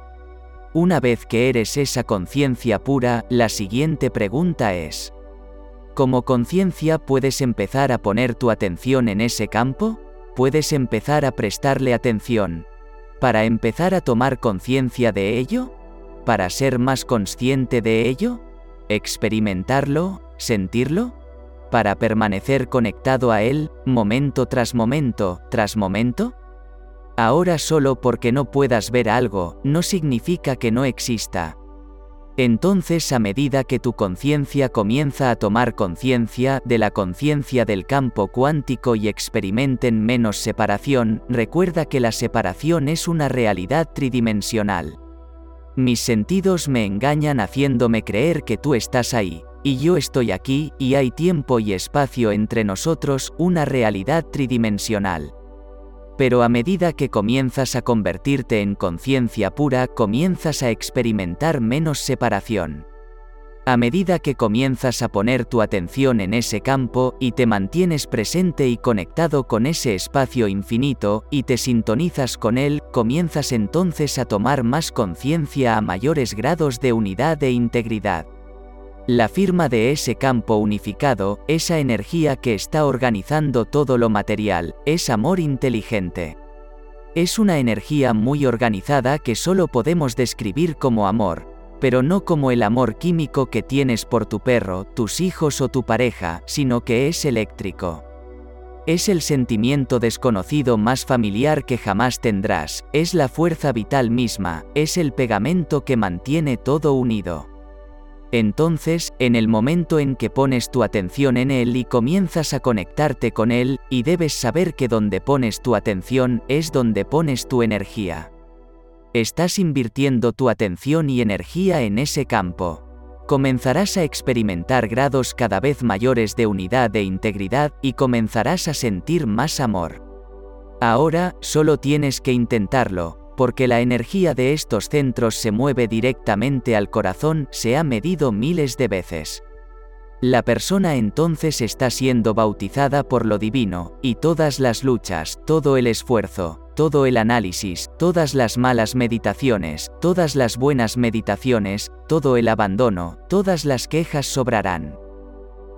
Una vez que eres esa conciencia pura, la siguiente pregunta es, ¿cómo conciencia puedes empezar a poner tu atención en ese campo? Puedes empezar a prestarle atención. Para empezar a tomar conciencia de ello? ¿Para ser más consciente de ello? ¿Experimentarlo? ¿Sentirlo? para permanecer conectado a Él, momento tras momento, tras momento? Ahora solo porque no puedas ver algo, no significa que no exista. Entonces a medida que tu conciencia comienza a tomar conciencia de la conciencia del campo cuántico y experimenten menos separación, recuerda que la separación es una realidad tridimensional. Mis sentidos me engañan haciéndome creer que tú estás ahí, y yo estoy aquí, y hay tiempo y espacio entre nosotros, una realidad tridimensional. Pero a medida que comienzas a convertirte en conciencia pura, comienzas a experimentar menos separación. A medida que comienzas a poner tu atención en ese campo y te mantienes presente y conectado con ese espacio infinito y te sintonizas con él, comienzas entonces a tomar más conciencia a mayores grados de unidad e integridad. La firma de ese campo unificado, esa energía que está organizando todo lo material, es amor inteligente. Es una energía muy organizada que solo podemos describir como amor, pero no como el amor químico que tienes por tu perro, tus hijos o tu pareja, sino que es eléctrico. Es el sentimiento desconocido más familiar que jamás tendrás, es la fuerza vital misma, es el pegamento que mantiene todo unido. Entonces, en el momento en que pones tu atención en Él y comienzas a conectarte con Él, y debes saber que donde pones tu atención es donde pones tu energía. Estás invirtiendo tu atención y energía en ese campo. Comenzarás a experimentar grados cada vez mayores de unidad e integridad y comenzarás a sentir más amor. Ahora, solo tienes que intentarlo, porque la energía de estos centros se mueve directamente al corazón, se ha medido miles de veces. La persona entonces está siendo bautizada por lo divino, y todas las luchas, todo el esfuerzo, todo el análisis, todas las malas meditaciones, todas las buenas meditaciones, todo el abandono, todas las quejas sobrarán.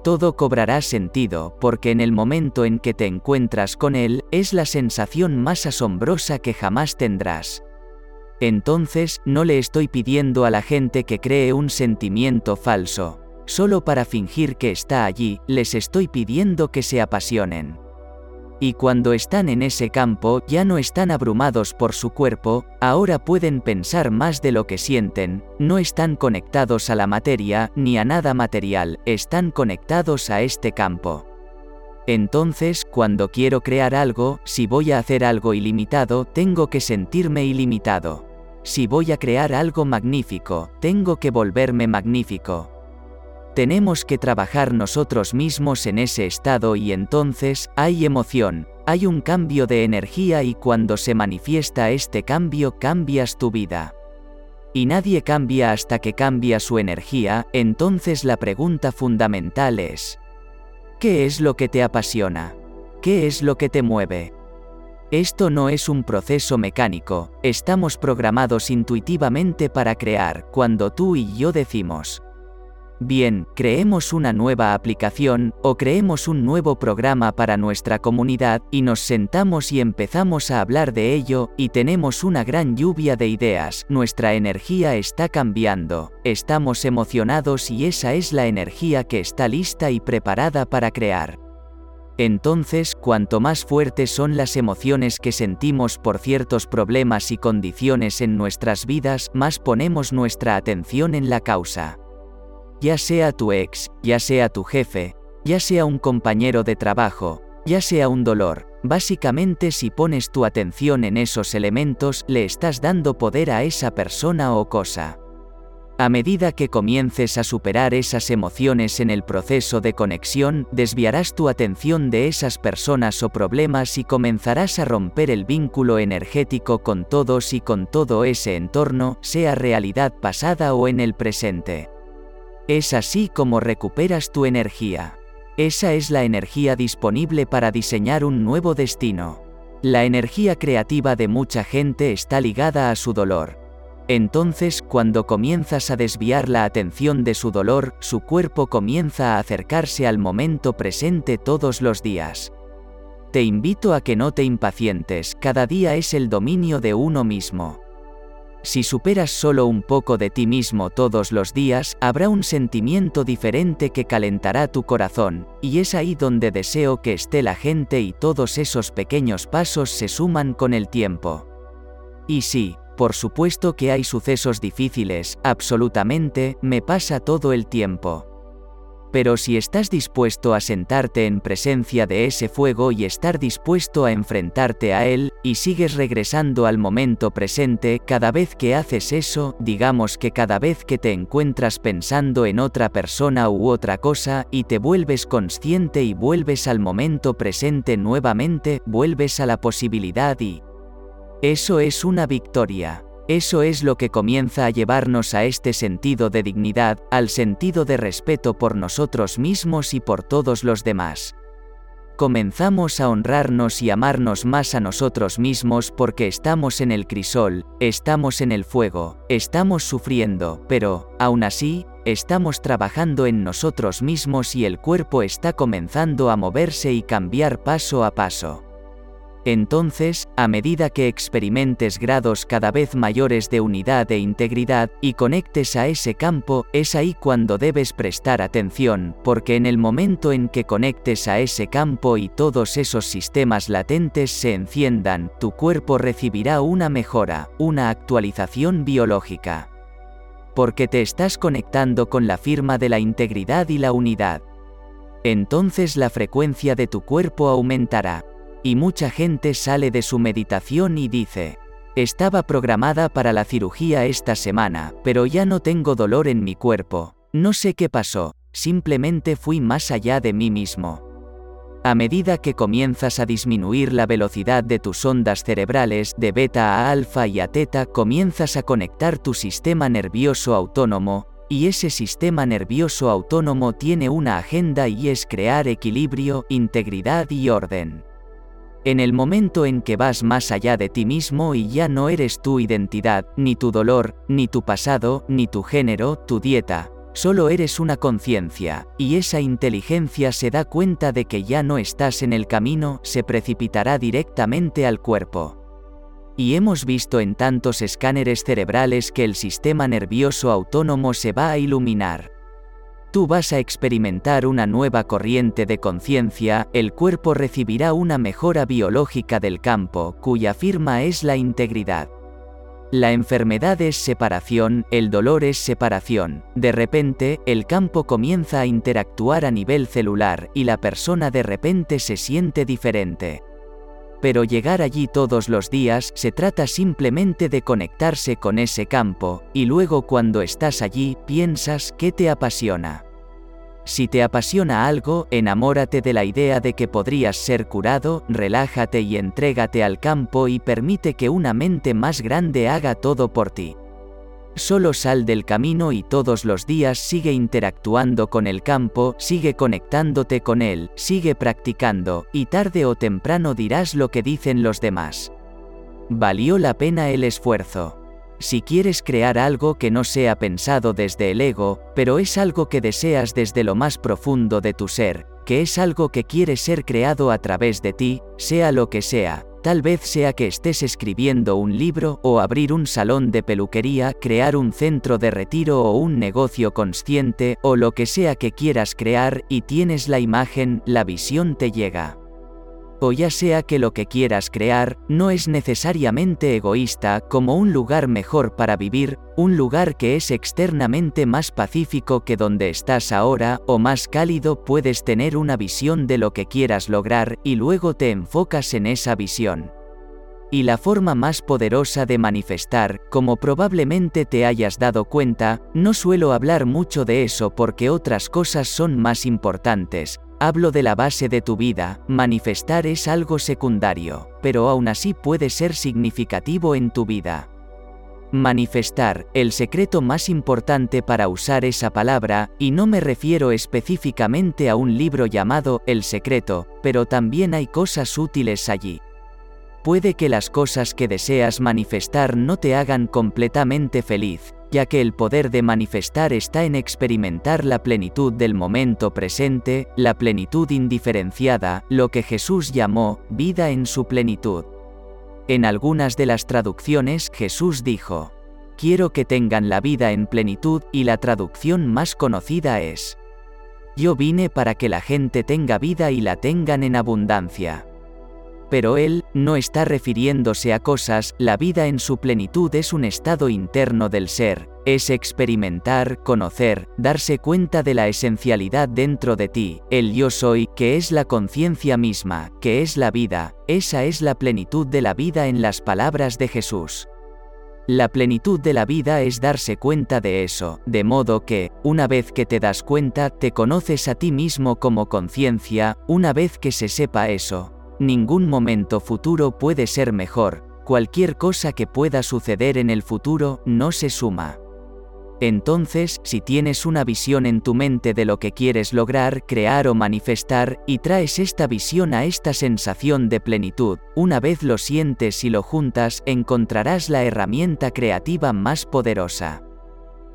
Todo cobrará sentido porque en el momento en que te encuentras con Él, es la sensación más asombrosa que jamás tendrás. Entonces, no le estoy pidiendo a la gente que cree un sentimiento falso. Solo para fingir que está allí, les estoy pidiendo que se apasionen. Y cuando están en ese campo ya no están abrumados por su cuerpo, ahora pueden pensar más de lo que sienten, no están conectados a la materia ni a nada material, están conectados a este campo. Entonces, cuando quiero crear algo, si voy a hacer algo ilimitado, tengo que sentirme ilimitado. Si voy a crear algo magnífico, tengo que volverme magnífico. Tenemos que trabajar nosotros mismos en ese estado y entonces hay emoción, hay un cambio de energía y cuando se manifiesta este cambio cambias tu vida. Y nadie cambia hasta que cambia su energía, entonces la pregunta fundamental es, ¿qué es lo que te apasiona? ¿Qué es lo que te mueve? Esto no es un proceso mecánico, estamos programados intuitivamente para crear, cuando tú y yo decimos, Bien, creemos una nueva aplicación, o creemos un nuevo programa para nuestra comunidad, y nos sentamos y empezamos a hablar de ello, y tenemos una gran lluvia de ideas, nuestra energía está cambiando, estamos emocionados y esa es la energía que está lista y preparada para crear. Entonces, cuanto más fuertes son las emociones que sentimos por ciertos problemas y condiciones en nuestras vidas, más ponemos nuestra atención en la causa ya sea tu ex, ya sea tu jefe, ya sea un compañero de trabajo, ya sea un dolor, básicamente si pones tu atención en esos elementos le estás dando poder a esa persona o cosa. A medida que comiences a superar esas emociones en el proceso de conexión, desviarás tu atención de esas personas o problemas y comenzarás a romper el vínculo energético con todos y con todo ese entorno, sea realidad pasada o en el presente. Es así como recuperas tu energía. Esa es la energía disponible para diseñar un nuevo destino. La energía creativa de mucha gente está ligada a su dolor. Entonces, cuando comienzas a desviar la atención de su dolor, su cuerpo comienza a acercarse al momento presente todos los días. Te invito a que no te impacientes, cada día es el dominio de uno mismo. Si superas solo un poco de ti mismo todos los días, habrá un sentimiento diferente que calentará tu corazón, y es ahí donde deseo que esté la gente y todos esos pequeños pasos se suman con el tiempo. Y sí, por supuesto que hay sucesos difíciles, absolutamente, me pasa todo el tiempo. Pero si estás dispuesto a sentarte en presencia de ese fuego y estar dispuesto a enfrentarte a él, y sigues regresando al momento presente, cada vez que haces eso, digamos que cada vez que te encuentras pensando en otra persona u otra cosa, y te vuelves consciente y vuelves al momento presente nuevamente, vuelves a la posibilidad y... Eso es una victoria. Eso es lo que comienza a llevarnos a este sentido de dignidad, al sentido de respeto por nosotros mismos y por todos los demás. Comenzamos a honrarnos y amarnos más a nosotros mismos porque estamos en el crisol, estamos en el fuego, estamos sufriendo, pero, aún así, estamos trabajando en nosotros mismos y el cuerpo está comenzando a moverse y cambiar paso a paso. Entonces, a medida que experimentes grados cada vez mayores de unidad e integridad, y conectes a ese campo, es ahí cuando debes prestar atención, porque en el momento en que conectes a ese campo y todos esos sistemas latentes se enciendan, tu cuerpo recibirá una mejora, una actualización biológica. Porque te estás conectando con la firma de la integridad y la unidad. Entonces la frecuencia de tu cuerpo aumentará. Y mucha gente sale de su meditación y dice, estaba programada para la cirugía esta semana, pero ya no tengo dolor en mi cuerpo. No sé qué pasó, simplemente fui más allá de mí mismo. A medida que comienzas a disminuir la velocidad de tus ondas cerebrales de beta a alfa y a teta, comienzas a conectar tu sistema nervioso autónomo, y ese sistema nervioso autónomo tiene una agenda y es crear equilibrio, integridad y orden. En el momento en que vas más allá de ti mismo y ya no eres tu identidad, ni tu dolor, ni tu pasado, ni tu género, tu dieta, solo eres una conciencia, y esa inteligencia se da cuenta de que ya no estás en el camino, se precipitará directamente al cuerpo. Y hemos visto en tantos escáneres cerebrales que el sistema nervioso autónomo se va a iluminar tú vas a experimentar una nueva corriente de conciencia, el cuerpo recibirá una mejora biológica del campo, cuya firma es la integridad. La enfermedad es separación, el dolor es separación. De repente, el campo comienza a interactuar a nivel celular y la persona de repente se siente diferente. Pero llegar allí todos los días se trata simplemente de conectarse con ese campo, y luego cuando estás allí, piensas qué te apasiona. Si te apasiona algo, enamórate de la idea de que podrías ser curado, relájate y entrégate al campo y permite que una mente más grande haga todo por ti. Solo sal del camino y todos los días sigue interactuando con el campo, sigue conectándote con él, sigue practicando, y tarde o temprano dirás lo que dicen los demás. Valió la pena el esfuerzo. Si quieres crear algo que no sea pensado desde el ego, pero es algo que deseas desde lo más profundo de tu ser, que es algo que quiere ser creado a través de ti, sea lo que sea, Tal vez sea que estés escribiendo un libro o abrir un salón de peluquería, crear un centro de retiro o un negocio consciente o lo que sea que quieras crear y tienes la imagen, la visión te llega o ya sea que lo que quieras crear no es necesariamente egoísta como un lugar mejor para vivir, un lugar que es externamente más pacífico que donde estás ahora, o más cálido puedes tener una visión de lo que quieras lograr y luego te enfocas en esa visión. Y la forma más poderosa de manifestar, como probablemente te hayas dado cuenta, no suelo hablar mucho de eso porque otras cosas son más importantes, Hablo de la base de tu vida, manifestar es algo secundario, pero aún así puede ser significativo en tu vida. Manifestar, el secreto más importante para usar esa palabra, y no me refiero específicamente a un libro llamado El secreto, pero también hay cosas útiles allí. Puede que las cosas que deseas manifestar no te hagan completamente feliz, ya que el poder de manifestar está en experimentar la plenitud del momento presente, la plenitud indiferenciada, lo que Jesús llamó vida en su plenitud. En algunas de las traducciones Jesús dijo, quiero que tengan la vida en plenitud y la traducción más conocida es, yo vine para que la gente tenga vida y la tengan en abundancia. Pero él, no está refiriéndose a cosas, la vida en su plenitud es un estado interno del ser, es experimentar, conocer, darse cuenta de la esencialidad dentro de ti, el yo soy, que es la conciencia misma, que es la vida, esa es la plenitud de la vida en las palabras de Jesús. La plenitud de la vida es darse cuenta de eso, de modo que, una vez que te das cuenta, te conoces a ti mismo como conciencia, una vez que se sepa eso, Ningún momento futuro puede ser mejor, cualquier cosa que pueda suceder en el futuro no se suma. Entonces, si tienes una visión en tu mente de lo que quieres lograr, crear o manifestar, y traes esta visión a esta sensación de plenitud, una vez lo sientes y lo juntas, encontrarás la herramienta creativa más poderosa.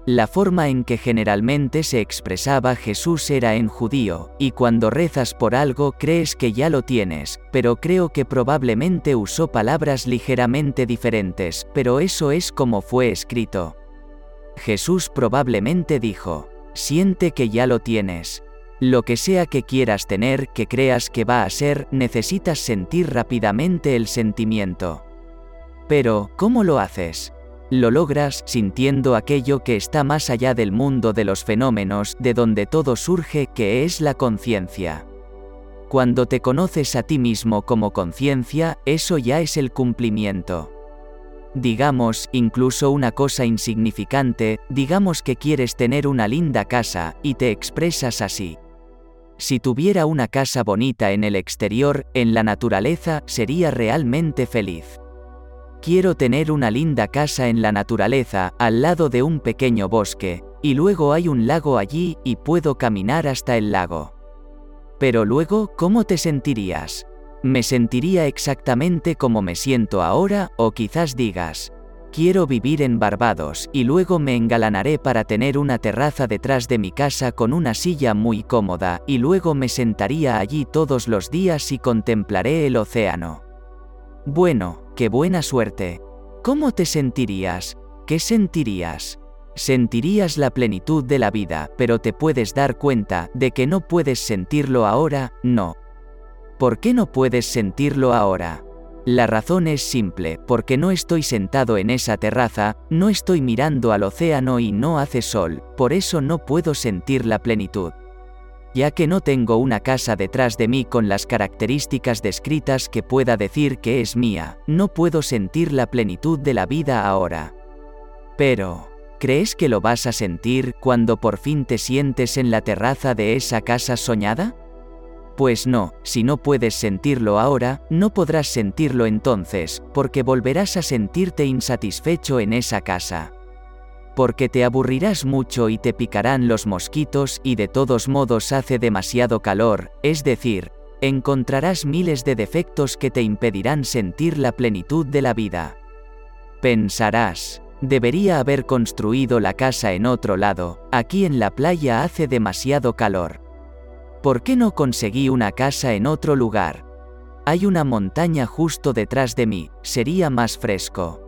La forma en que generalmente se expresaba Jesús era en judío, y cuando rezas por algo crees que ya lo tienes, pero creo que probablemente usó palabras ligeramente diferentes, pero eso es como fue escrito. Jesús probablemente dijo, siente que ya lo tienes. Lo que sea que quieras tener, que creas que va a ser, necesitas sentir rápidamente el sentimiento. Pero, ¿cómo lo haces? Lo logras sintiendo aquello que está más allá del mundo de los fenómenos, de donde todo surge, que es la conciencia. Cuando te conoces a ti mismo como conciencia, eso ya es el cumplimiento. Digamos, incluso una cosa insignificante, digamos que quieres tener una linda casa, y te expresas así. Si tuviera una casa bonita en el exterior, en la naturaleza, sería realmente feliz. Quiero tener una linda casa en la naturaleza, al lado de un pequeño bosque, y luego hay un lago allí y puedo caminar hasta el lago. Pero luego, ¿cómo te sentirías? Me sentiría exactamente como me siento ahora, o quizás digas, quiero vivir en Barbados y luego me engalanaré para tener una terraza detrás de mi casa con una silla muy cómoda y luego me sentaría allí todos los días y contemplaré el océano. Bueno, qué buena suerte. ¿Cómo te sentirías? ¿Qué sentirías? Sentirías la plenitud de la vida, pero te puedes dar cuenta de que no puedes sentirlo ahora, no. ¿Por qué no puedes sentirlo ahora? La razón es simple, porque no estoy sentado en esa terraza, no estoy mirando al océano y no hace sol, por eso no puedo sentir la plenitud ya que no tengo una casa detrás de mí con las características descritas que pueda decir que es mía, no puedo sentir la plenitud de la vida ahora. Pero, ¿crees que lo vas a sentir cuando por fin te sientes en la terraza de esa casa soñada? Pues no, si no puedes sentirlo ahora, no podrás sentirlo entonces, porque volverás a sentirte insatisfecho en esa casa porque te aburrirás mucho y te picarán los mosquitos y de todos modos hace demasiado calor, es decir, encontrarás miles de defectos que te impedirán sentir la plenitud de la vida. Pensarás, debería haber construido la casa en otro lado, aquí en la playa hace demasiado calor. ¿Por qué no conseguí una casa en otro lugar? Hay una montaña justo detrás de mí, sería más fresco.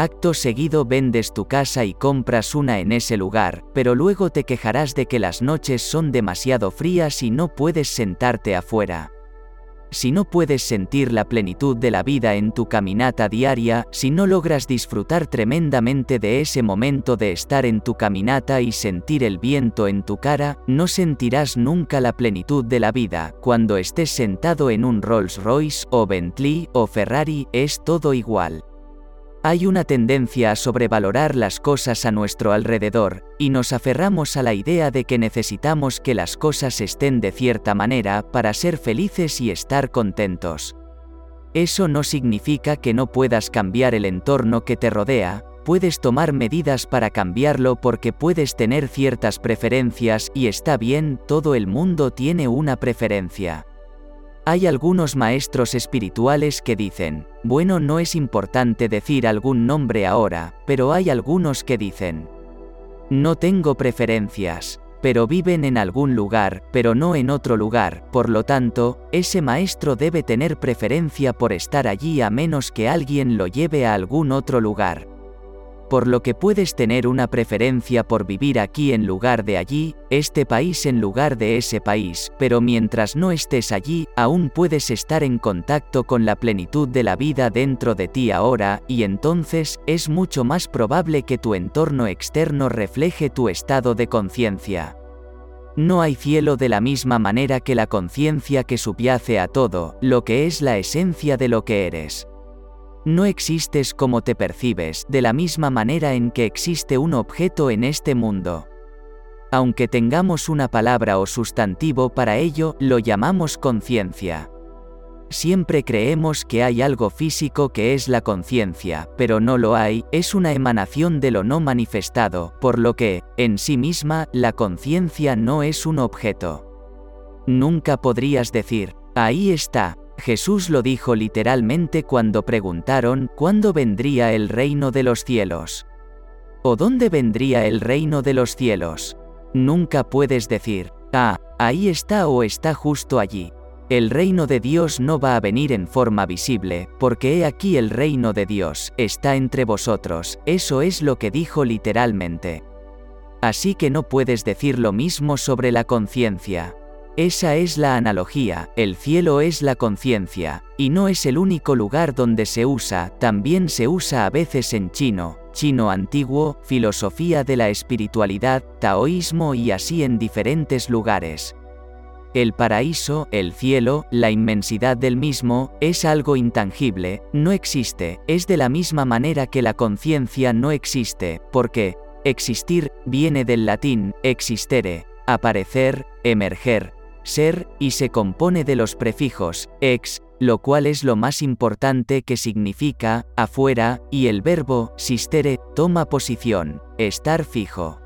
Acto seguido vendes tu casa y compras una en ese lugar, pero luego te quejarás de que las noches son demasiado frías y no puedes sentarte afuera. Si no puedes sentir la plenitud de la vida en tu caminata diaria, si no logras disfrutar tremendamente de ese momento de estar en tu caminata y sentir el viento en tu cara, no sentirás nunca la plenitud de la vida. Cuando estés sentado en un Rolls Royce o Bentley o Ferrari, es todo igual. Hay una tendencia a sobrevalorar las cosas a nuestro alrededor, y nos aferramos a la idea de que necesitamos que las cosas estén de cierta manera para ser felices y estar contentos. Eso no significa que no puedas cambiar el entorno que te rodea, puedes tomar medidas para cambiarlo porque puedes tener ciertas preferencias y está bien, todo el mundo tiene una preferencia. Hay algunos maestros espirituales que dicen, bueno, no es importante decir algún nombre ahora, pero hay algunos que dicen, no tengo preferencias, pero viven en algún lugar, pero no en otro lugar, por lo tanto, ese maestro debe tener preferencia por estar allí a menos que alguien lo lleve a algún otro lugar. Por lo que puedes tener una preferencia por vivir aquí en lugar de allí, este país en lugar de ese país, pero mientras no estés allí, aún puedes estar en contacto con la plenitud de la vida dentro de ti ahora, y entonces, es mucho más probable que tu entorno externo refleje tu estado de conciencia. No hay cielo de la misma manera que la conciencia que subyace a todo, lo que es la esencia de lo que eres. No existes como te percibes, de la misma manera en que existe un objeto en este mundo. Aunque tengamos una palabra o sustantivo para ello, lo llamamos conciencia. Siempre creemos que hay algo físico que es la conciencia, pero no lo hay, es una emanación de lo no manifestado, por lo que, en sí misma, la conciencia no es un objeto. Nunca podrías decir, ahí está, Jesús lo dijo literalmente cuando preguntaron cuándo vendría el reino de los cielos. ¿O dónde vendría el reino de los cielos? Nunca puedes decir, ah, ahí está o está justo allí. El reino de Dios no va a venir en forma visible, porque he aquí el reino de Dios, está entre vosotros, eso es lo que dijo literalmente. Así que no puedes decir lo mismo sobre la conciencia. Esa es la analogía, el cielo es la conciencia, y no es el único lugar donde se usa, también se usa a veces en chino, chino antiguo, filosofía de la espiritualidad, taoísmo y así en diferentes lugares. El paraíso, el cielo, la inmensidad del mismo, es algo intangible, no existe, es de la misma manera que la conciencia no existe, porque, existir, viene del latín, existere, aparecer, emerger, ser, y se compone de los prefijos, ex, lo cual es lo más importante que significa, afuera, y el verbo, sistere, toma posición, estar fijo.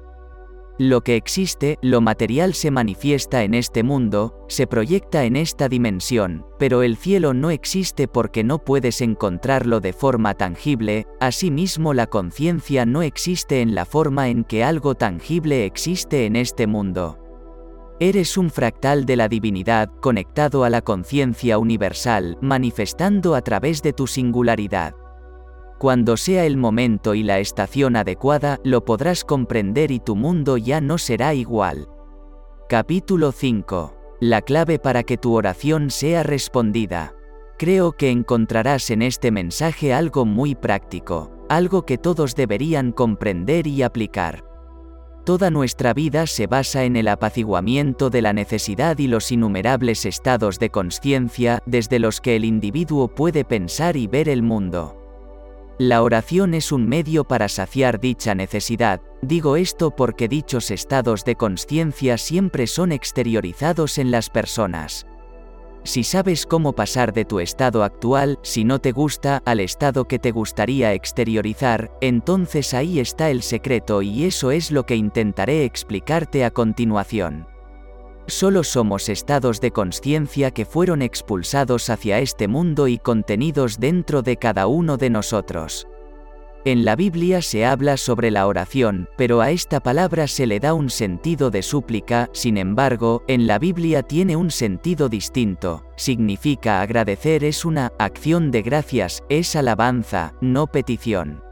Lo que existe, lo material se manifiesta en este mundo, se proyecta en esta dimensión, pero el cielo no existe porque no puedes encontrarlo de forma tangible, asimismo la conciencia no existe en la forma en que algo tangible existe en este mundo. Eres un fractal de la divinidad conectado a la conciencia universal, manifestando a través de tu singularidad. Cuando sea el momento y la estación adecuada, lo podrás comprender y tu mundo ya no será igual. Capítulo 5. La clave para que tu oración sea respondida. Creo que encontrarás en este mensaje algo muy práctico, algo que todos deberían comprender y aplicar. Toda nuestra vida se basa en el apaciguamiento de la necesidad y los innumerables estados de conciencia desde los que el individuo puede pensar y ver el mundo. La oración es un medio para saciar dicha necesidad, digo esto porque dichos estados de conciencia siempre son exteriorizados en las personas. Si sabes cómo pasar de tu estado actual, si no te gusta, al estado que te gustaría exteriorizar, entonces ahí está el secreto y eso es lo que intentaré explicarte a continuación. Solo somos estados de conciencia que fueron expulsados hacia este mundo y contenidos dentro de cada uno de nosotros. En la Biblia se habla sobre la oración, pero a esta palabra se le da un sentido de súplica, sin embargo, en la Biblia tiene un sentido distinto, significa agradecer es una acción de gracias, es alabanza, no petición.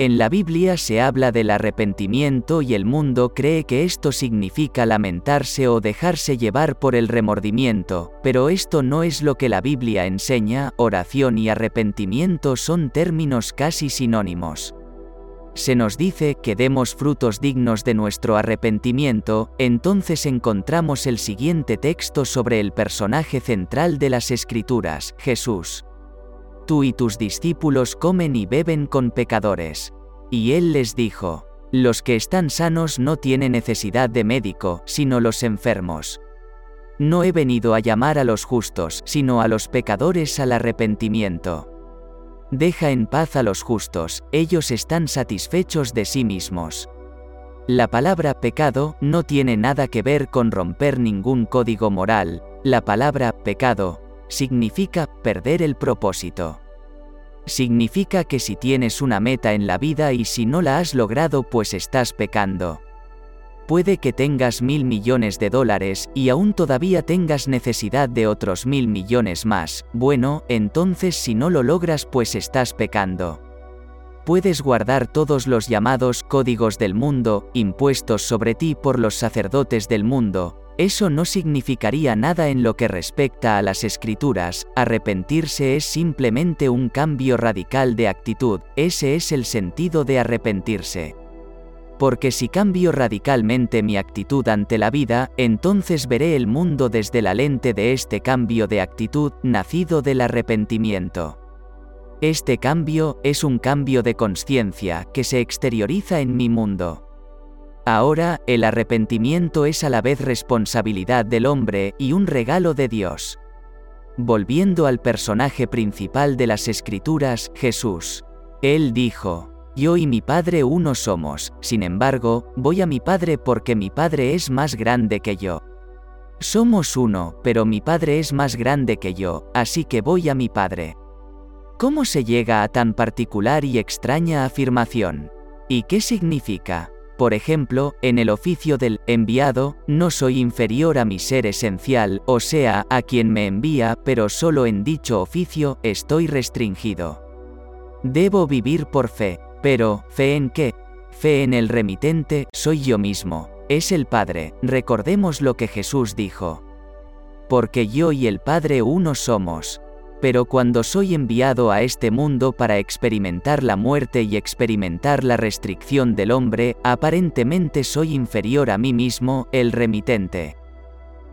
En la Biblia se habla del arrepentimiento y el mundo cree que esto significa lamentarse o dejarse llevar por el remordimiento, pero esto no es lo que la Biblia enseña, oración y arrepentimiento son términos casi sinónimos. Se nos dice que demos frutos dignos de nuestro arrepentimiento, entonces encontramos el siguiente texto sobre el personaje central de las Escrituras, Jesús tú y tus discípulos comen y beben con pecadores. Y él les dijo, los que están sanos no tienen necesidad de médico, sino los enfermos. No he venido a llamar a los justos, sino a los pecadores al arrepentimiento. Deja en paz a los justos, ellos están satisfechos de sí mismos. La palabra pecado no tiene nada que ver con romper ningún código moral, la palabra pecado significa perder el propósito. Significa que si tienes una meta en la vida y si no la has logrado pues estás pecando. Puede que tengas mil millones de dólares y aún todavía tengas necesidad de otros mil millones más, bueno, entonces si no lo logras pues estás pecando. puedes guardar todos los llamados códigos del mundo, impuestos sobre ti por los sacerdotes del mundo, eso no significaría nada en lo que respecta a las escrituras, arrepentirse es simplemente un cambio radical de actitud, ese es el sentido de arrepentirse. Porque si cambio radicalmente mi actitud ante la vida, entonces veré el mundo desde la lente de este cambio de actitud, nacido del arrepentimiento. Este cambio es un cambio de conciencia que se exterioriza en mi mundo. Ahora, el arrepentimiento es a la vez responsabilidad del hombre y un regalo de Dios. Volviendo al personaje principal de las Escrituras, Jesús. Él dijo, Yo y mi Padre uno somos, sin embargo, voy a mi Padre porque mi Padre es más grande que yo. Somos uno, pero mi Padre es más grande que yo, así que voy a mi Padre. ¿Cómo se llega a tan particular y extraña afirmación? ¿Y qué significa? Por ejemplo, en el oficio del enviado, no soy inferior a mi ser esencial, o sea, a quien me envía, pero solo en dicho oficio estoy restringido. Debo vivir por fe, pero, ¿fe en qué? Fe en el remitente, soy yo mismo, es el Padre, recordemos lo que Jesús dijo. Porque yo y el Padre uno somos, pero cuando soy enviado a este mundo para experimentar la muerte y experimentar la restricción del hombre, aparentemente soy inferior a mí mismo, el remitente.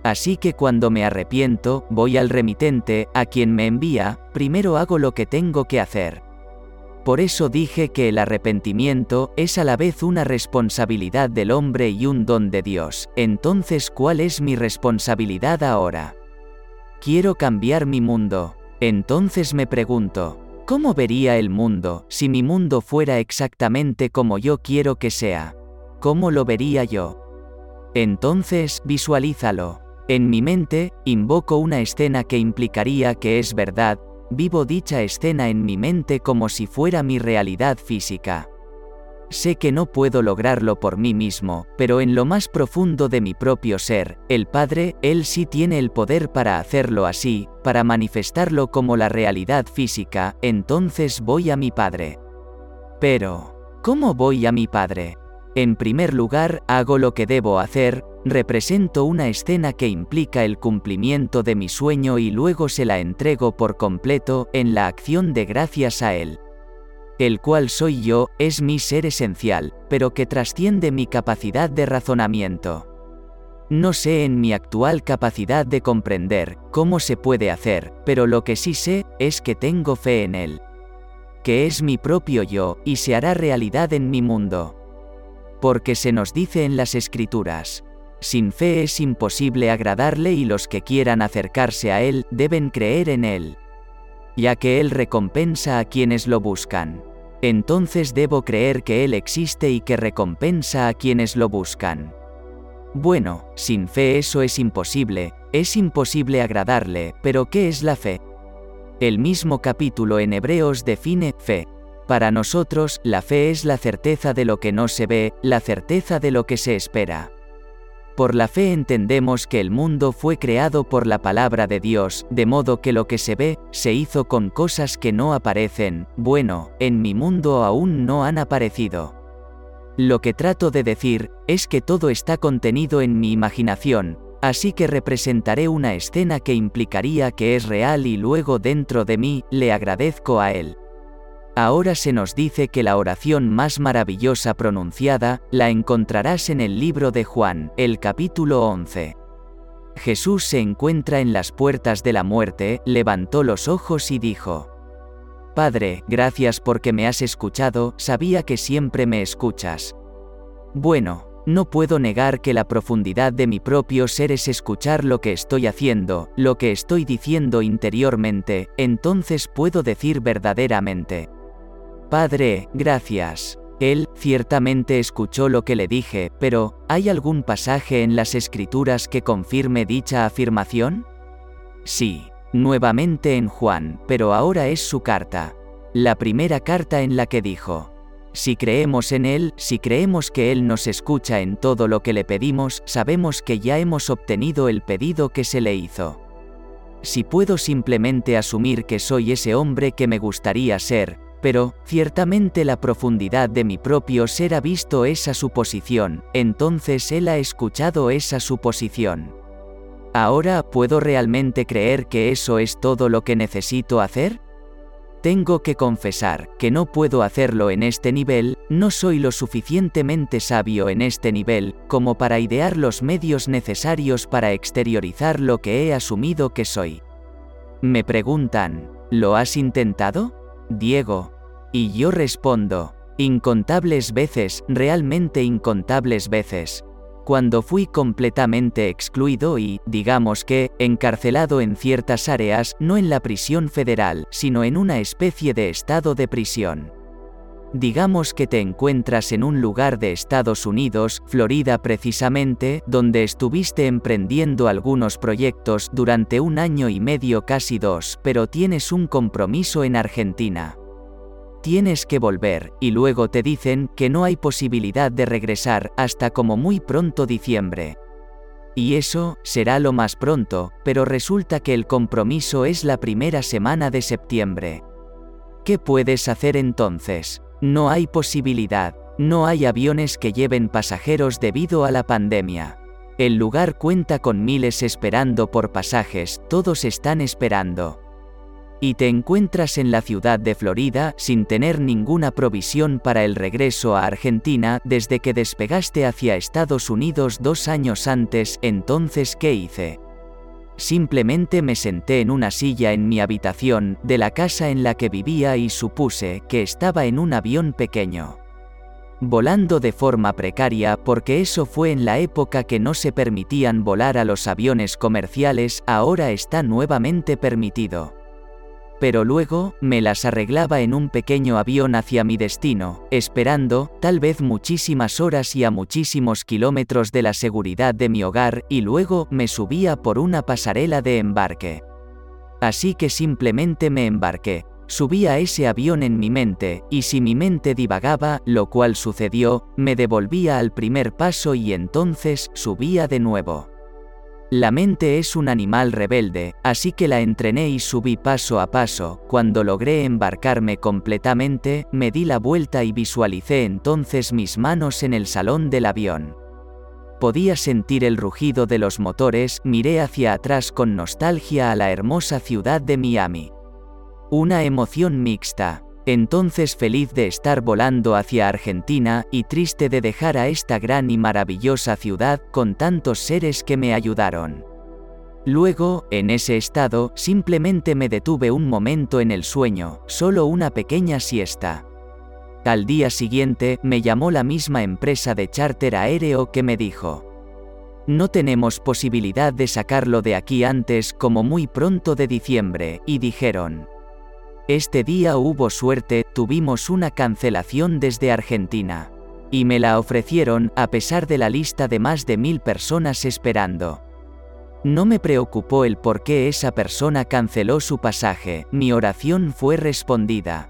Así que cuando me arrepiento, voy al remitente, a quien me envía, primero hago lo que tengo que hacer. Por eso dije que el arrepentimiento es a la vez una responsabilidad del hombre y un don de Dios. Entonces, ¿cuál es mi responsabilidad ahora? Quiero cambiar mi mundo. Entonces me pregunto, ¿cómo vería el mundo si mi mundo fuera exactamente como yo quiero que sea? ¿Cómo lo vería yo? Entonces, visualízalo. En mi mente, invoco una escena que implicaría que es verdad, vivo dicha escena en mi mente como si fuera mi realidad física. Sé que no puedo lograrlo por mí mismo, pero en lo más profundo de mi propio ser, el Padre, Él sí tiene el poder para hacerlo así, para manifestarlo como la realidad física, entonces voy a mi Padre. Pero, ¿cómo voy a mi Padre? En primer lugar, hago lo que debo hacer, represento una escena que implica el cumplimiento de mi sueño y luego se la entrego por completo en la acción de gracias a Él el cual soy yo, es mi ser esencial, pero que trasciende mi capacidad de razonamiento. No sé en mi actual capacidad de comprender cómo se puede hacer, pero lo que sí sé es que tengo fe en él. Que es mi propio yo, y se hará realidad en mi mundo. Porque se nos dice en las escrituras, sin fe es imposible agradarle y los que quieran acercarse a él deben creer en él ya que Él recompensa a quienes lo buscan. Entonces debo creer que Él existe y que recompensa a quienes lo buscan. Bueno, sin fe eso es imposible, es imposible agradarle, pero ¿qué es la fe? El mismo capítulo en Hebreos define fe. Para nosotros, la fe es la certeza de lo que no se ve, la certeza de lo que se espera. Por la fe entendemos que el mundo fue creado por la palabra de Dios, de modo que lo que se ve, se hizo con cosas que no aparecen, bueno, en mi mundo aún no han aparecido. Lo que trato de decir, es que todo está contenido en mi imaginación, así que representaré una escena que implicaría que es real y luego dentro de mí, le agradezco a él. Ahora se nos dice que la oración más maravillosa pronunciada, la encontrarás en el libro de Juan, el capítulo 11. Jesús se encuentra en las puertas de la muerte, levantó los ojos y dijo, Padre, gracias porque me has escuchado, sabía que siempre me escuchas. Bueno, no puedo negar que la profundidad de mi propio ser es escuchar lo que estoy haciendo, lo que estoy diciendo interiormente, entonces puedo decir verdaderamente, Padre, gracias. Él, ciertamente escuchó lo que le dije, pero, ¿hay algún pasaje en las escrituras que confirme dicha afirmación? Sí, nuevamente en Juan, pero ahora es su carta. La primera carta en la que dijo, si creemos en Él, si creemos que Él nos escucha en todo lo que le pedimos, sabemos que ya hemos obtenido el pedido que se le hizo. Si puedo simplemente asumir que soy ese hombre que me gustaría ser, pero, ciertamente la profundidad de mi propio ser ha visto esa suposición, entonces él ha escuchado esa suposición. ¿Ahora puedo realmente creer que eso es todo lo que necesito hacer? Tengo que confesar que no puedo hacerlo en este nivel, no soy lo suficientemente sabio en este nivel, como para idear los medios necesarios para exteriorizar lo que he asumido que soy. Me preguntan, ¿lo has intentado? Diego. Y yo respondo, incontables veces, realmente incontables veces. Cuando fui completamente excluido y, digamos que, encarcelado en ciertas áreas, no en la prisión federal, sino en una especie de estado de prisión. Digamos que te encuentras en un lugar de Estados Unidos, Florida precisamente, donde estuviste emprendiendo algunos proyectos durante un año y medio casi dos, pero tienes un compromiso en Argentina. Tienes que volver, y luego te dicen que no hay posibilidad de regresar hasta como muy pronto diciembre. Y eso, será lo más pronto, pero resulta que el compromiso es la primera semana de septiembre. ¿Qué puedes hacer entonces? No hay posibilidad, no hay aviones que lleven pasajeros debido a la pandemia. El lugar cuenta con miles esperando por pasajes, todos están esperando. Y te encuentras en la ciudad de Florida sin tener ninguna provisión para el regreso a Argentina desde que despegaste hacia Estados Unidos dos años antes, entonces ¿qué hice? Simplemente me senté en una silla en mi habitación de la casa en la que vivía y supuse que estaba en un avión pequeño. Volando de forma precaria porque eso fue en la época que no se permitían volar a los aviones comerciales, ahora está nuevamente permitido. Pero luego, me las arreglaba en un pequeño avión hacia mi destino, esperando, tal vez muchísimas horas y a muchísimos kilómetros de la seguridad de mi hogar, y luego me subía por una pasarela de embarque. Así que simplemente me embarqué. Subí a ese avión en mi mente, y si mi mente divagaba, lo cual sucedió, me devolvía al primer paso y entonces subía de nuevo. La mente es un animal rebelde, así que la entrené y subí paso a paso, cuando logré embarcarme completamente, me di la vuelta y visualicé entonces mis manos en el salón del avión. Podía sentir el rugido de los motores, miré hacia atrás con nostalgia a la hermosa ciudad de Miami. Una emoción mixta, entonces feliz de estar volando hacia Argentina y triste de dejar a esta gran y maravillosa ciudad con tantos seres que me ayudaron. Luego, en ese estado, simplemente me detuve un momento en el sueño, solo una pequeña siesta. Al día siguiente, me llamó la misma empresa de charter aéreo que me dijo, no tenemos posibilidad de sacarlo de aquí antes como muy pronto de diciembre, y dijeron, este día hubo suerte, tuvimos una cancelación desde Argentina. Y me la ofrecieron, a pesar de la lista de más de mil personas esperando. No me preocupó el por qué esa persona canceló su pasaje, mi oración fue respondida.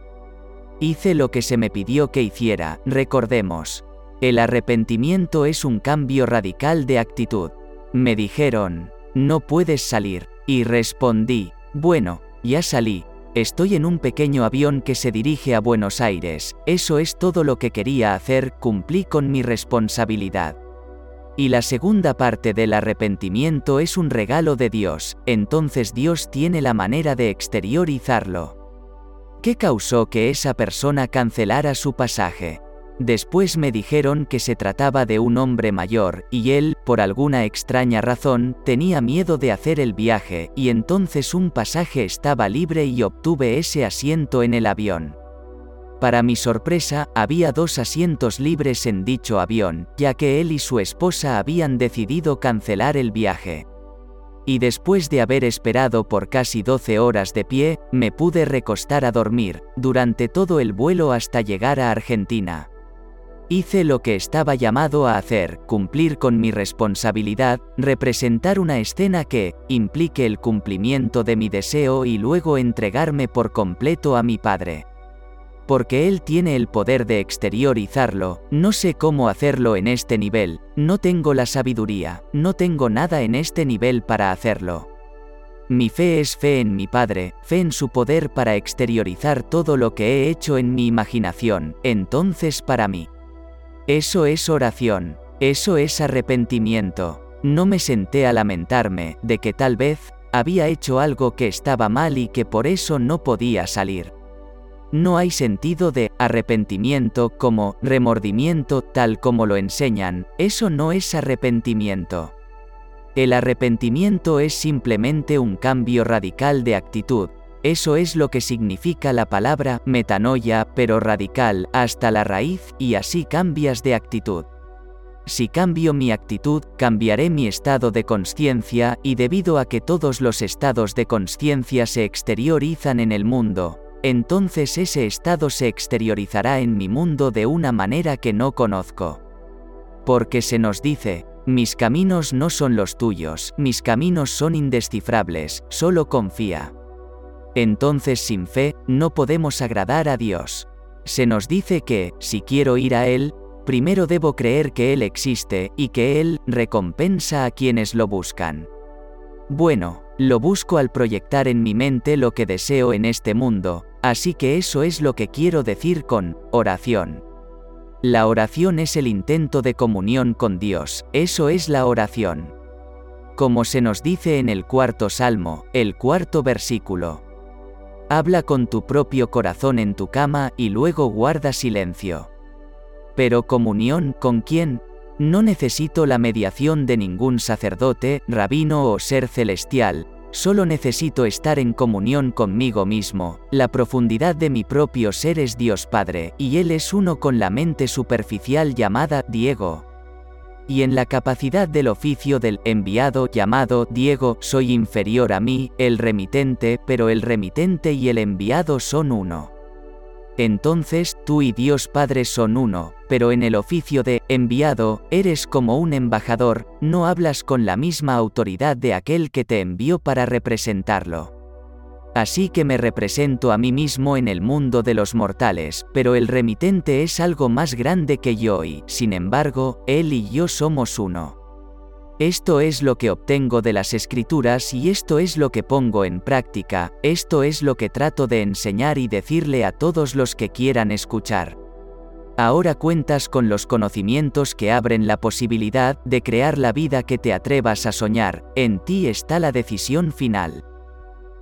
Hice lo que se me pidió que hiciera, recordemos. El arrepentimiento es un cambio radical de actitud. Me dijeron, no puedes salir, y respondí, bueno, ya salí, Estoy en un pequeño avión que se dirige a Buenos Aires, eso es todo lo que quería hacer, cumplí con mi responsabilidad. Y la segunda parte del arrepentimiento es un regalo de Dios, entonces Dios tiene la manera de exteriorizarlo. ¿Qué causó que esa persona cancelara su pasaje? Después me dijeron que se trataba de un hombre mayor, y él, por alguna extraña razón, tenía miedo de hacer el viaje, y entonces un pasaje estaba libre y obtuve ese asiento en el avión. Para mi sorpresa, había dos asientos libres en dicho avión, ya que él y su esposa habían decidido cancelar el viaje. Y después de haber esperado por casi 12 horas de pie, me pude recostar a dormir, durante todo el vuelo hasta llegar a Argentina. Hice lo que estaba llamado a hacer, cumplir con mi responsabilidad, representar una escena que implique el cumplimiento de mi deseo y luego entregarme por completo a mi Padre. Porque Él tiene el poder de exteriorizarlo, no sé cómo hacerlo en este nivel, no tengo la sabiduría, no tengo nada en este nivel para hacerlo. Mi fe es fe en mi Padre, fe en su poder para exteriorizar todo lo que he hecho en mi imaginación, entonces para mí. Eso es oración, eso es arrepentimiento. No me senté a lamentarme de que tal vez había hecho algo que estaba mal y que por eso no podía salir. No hay sentido de arrepentimiento como remordimiento tal como lo enseñan, eso no es arrepentimiento. El arrepentimiento es simplemente un cambio radical de actitud. Eso es lo que significa la palabra metanoia, pero radical, hasta la raíz, y así cambias de actitud. Si cambio mi actitud, cambiaré mi estado de conciencia, y debido a que todos los estados de conciencia se exteriorizan en el mundo, entonces ese estado se exteriorizará en mi mundo de una manera que no conozco. Porque se nos dice, mis caminos no son los tuyos, mis caminos son indescifrables, solo confía. Entonces sin fe, no podemos agradar a Dios. Se nos dice que, si quiero ir a Él, primero debo creer que Él existe y que Él recompensa a quienes lo buscan. Bueno, lo busco al proyectar en mi mente lo que deseo en este mundo, así que eso es lo que quiero decir con oración. La oración es el intento de comunión con Dios, eso es la oración. Como se nos dice en el cuarto salmo, el cuarto versículo. Habla con tu propio corazón en tu cama y luego guarda silencio. Pero comunión con quién? No necesito la mediación de ningún sacerdote, rabino o ser celestial, Solo necesito estar en comunión conmigo mismo, la profundidad de mi propio ser es Dios Padre, y Él es uno con la mente superficial llamada Diego. Y en la capacidad del oficio del enviado llamado Diego soy inferior a mí, el remitente, pero el remitente y el enviado son uno. Entonces tú y Dios Padre son uno, pero en el oficio de enviado, eres como un embajador, no hablas con la misma autoridad de aquel que te envió para representarlo. Así que me represento a mí mismo en el mundo de los mortales, pero el remitente es algo más grande que yo y, sin embargo, él y yo somos uno. Esto es lo que obtengo de las escrituras y esto es lo que pongo en práctica, esto es lo que trato de enseñar y decirle a todos los que quieran escuchar. Ahora cuentas con los conocimientos que abren la posibilidad de crear la vida que te atrevas a soñar, en ti está la decisión final.